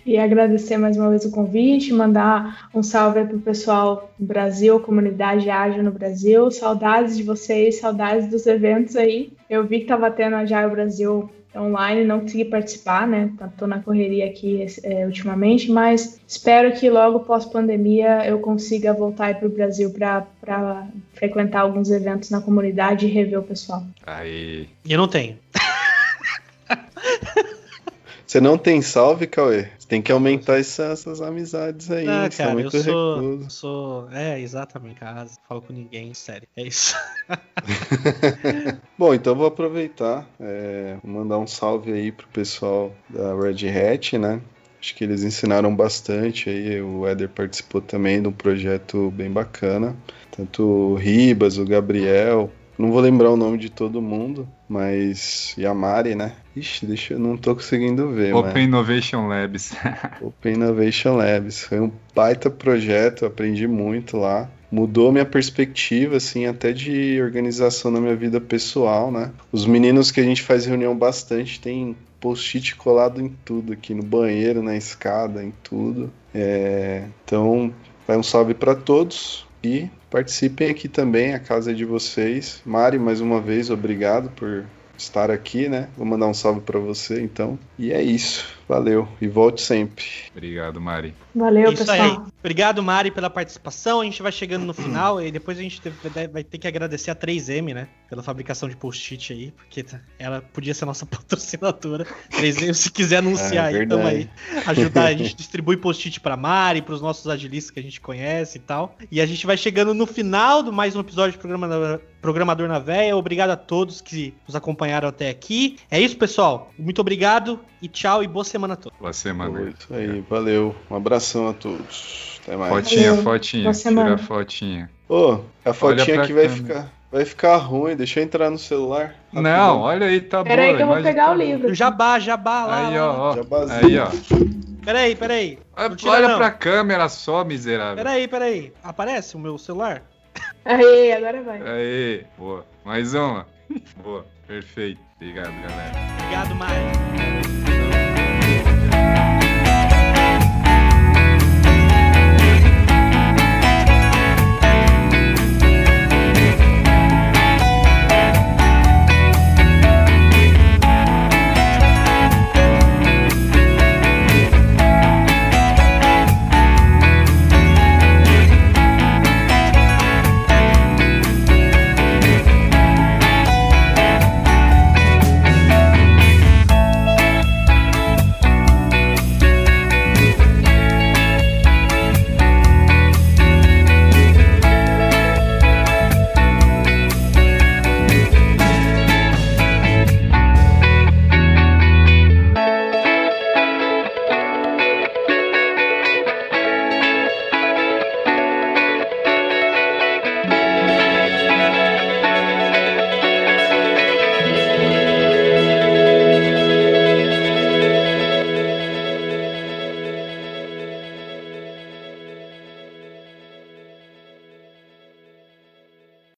[SPEAKER 4] E agradecer mais uma vez o convite, mandar um salve aí pro pessoal do Brasil, comunidade ágil no Brasil. Saudades de vocês, saudades dos eventos aí. Eu vi que tava tendo a Agile Brasil online, não consegui participar, né? Tá- Tô na correria aqui é, ultimamente, mas espero que logo pós-pandemia eu consiga voltar aí pro Brasil para frequentar alguns eventos na comunidade e rever o pessoal.
[SPEAKER 1] Aí.
[SPEAKER 2] E eu não tenho.
[SPEAKER 3] Você não tem salve, Cauê? Você tem que aumentar essa- essas amizades aí.
[SPEAKER 2] Ah, cara, eu sou,
[SPEAKER 3] reclusos.
[SPEAKER 2] sou. É, exatamente, casa. Não falo com ninguém, sério. É isso.
[SPEAKER 3] Bom, então vou aproveitar, é, vou mandar um salve aí pro pessoal da Red Hat, né? Acho que eles ensinaram bastante aí, o Éder participou também de um projeto bem bacana. Tanto o Ribas, o Gabriel, não vou lembrar o nome de todo mundo, mas. E a Mari, né? Ixi, deixa eu não tô conseguindo ver, mas-
[SPEAKER 1] Open Innovation Labs.
[SPEAKER 3] Open Innovation Labs. Foi um baita projeto, aprendi muito lá. Mudou minha perspectiva, assim, até de organização na minha vida pessoal, né? Os meninos que a gente faz reunião bastante tem post-it colado em tudo aqui, no banheiro, na escada, em tudo. É, Então, vai um salve para todos e participem aqui também, a casa é de vocês. Mari, mais uma vez, obrigado por estar aqui, né? Vou mandar um salve para você, então. E é isso. Valeu e volte sempre.
[SPEAKER 1] Obrigado, Mari.
[SPEAKER 4] Valeu,
[SPEAKER 2] Isso
[SPEAKER 4] pessoal.
[SPEAKER 2] aí. Obrigado, Mari, pela participação. A gente vai chegando no final e depois a gente vai ter que agradecer a 3M, né? Pela fabricação de post-it aí, porque tá- ela podia ser nossa patrocinadora. 3M, se quiser anunciar
[SPEAKER 3] É,
[SPEAKER 2] aí, tamo aí. Ajudar, a gente distribui post-it pra Mari, pros nossos agilistas que a gente conhece e tal. E a gente vai chegando no final do mais um episódio de Programa- Programador na Véia. Obrigado a todos que nos acompanharam até aqui. É isso, pessoal. Muito obrigado e tchau e boa semana a todos.
[SPEAKER 1] Boa semana.
[SPEAKER 3] Isso aí, valeu. Um abração a todos. Até mais.
[SPEAKER 1] Fotinha,
[SPEAKER 4] Valeu.
[SPEAKER 1] fotinha.
[SPEAKER 4] Boa semana.
[SPEAKER 1] Tira a fotinha.
[SPEAKER 3] Ô, a fotinha aqui vai
[SPEAKER 1] câmera.
[SPEAKER 3] ficar, vai ficar ruim. Deixa eu entrar no celular.
[SPEAKER 1] Não, olha aí, tá
[SPEAKER 4] Pera aí
[SPEAKER 1] boa.
[SPEAKER 4] que eu vou pegar
[SPEAKER 1] tá
[SPEAKER 4] o livro.
[SPEAKER 2] Jabá, jabá lá.
[SPEAKER 1] Aí, ó, ó. Aí, ó.
[SPEAKER 2] Peraí, peraí. Tira
[SPEAKER 1] Olha
[SPEAKER 2] não.
[SPEAKER 1] pra câmera só, miserável.
[SPEAKER 2] Peraí, peraí. Aparece o meu celular?
[SPEAKER 4] Aí, agora vai.
[SPEAKER 1] Aê, boa. Mais uma. Boa, perfeito. Obrigado, galera.
[SPEAKER 2] Obrigado, Mari.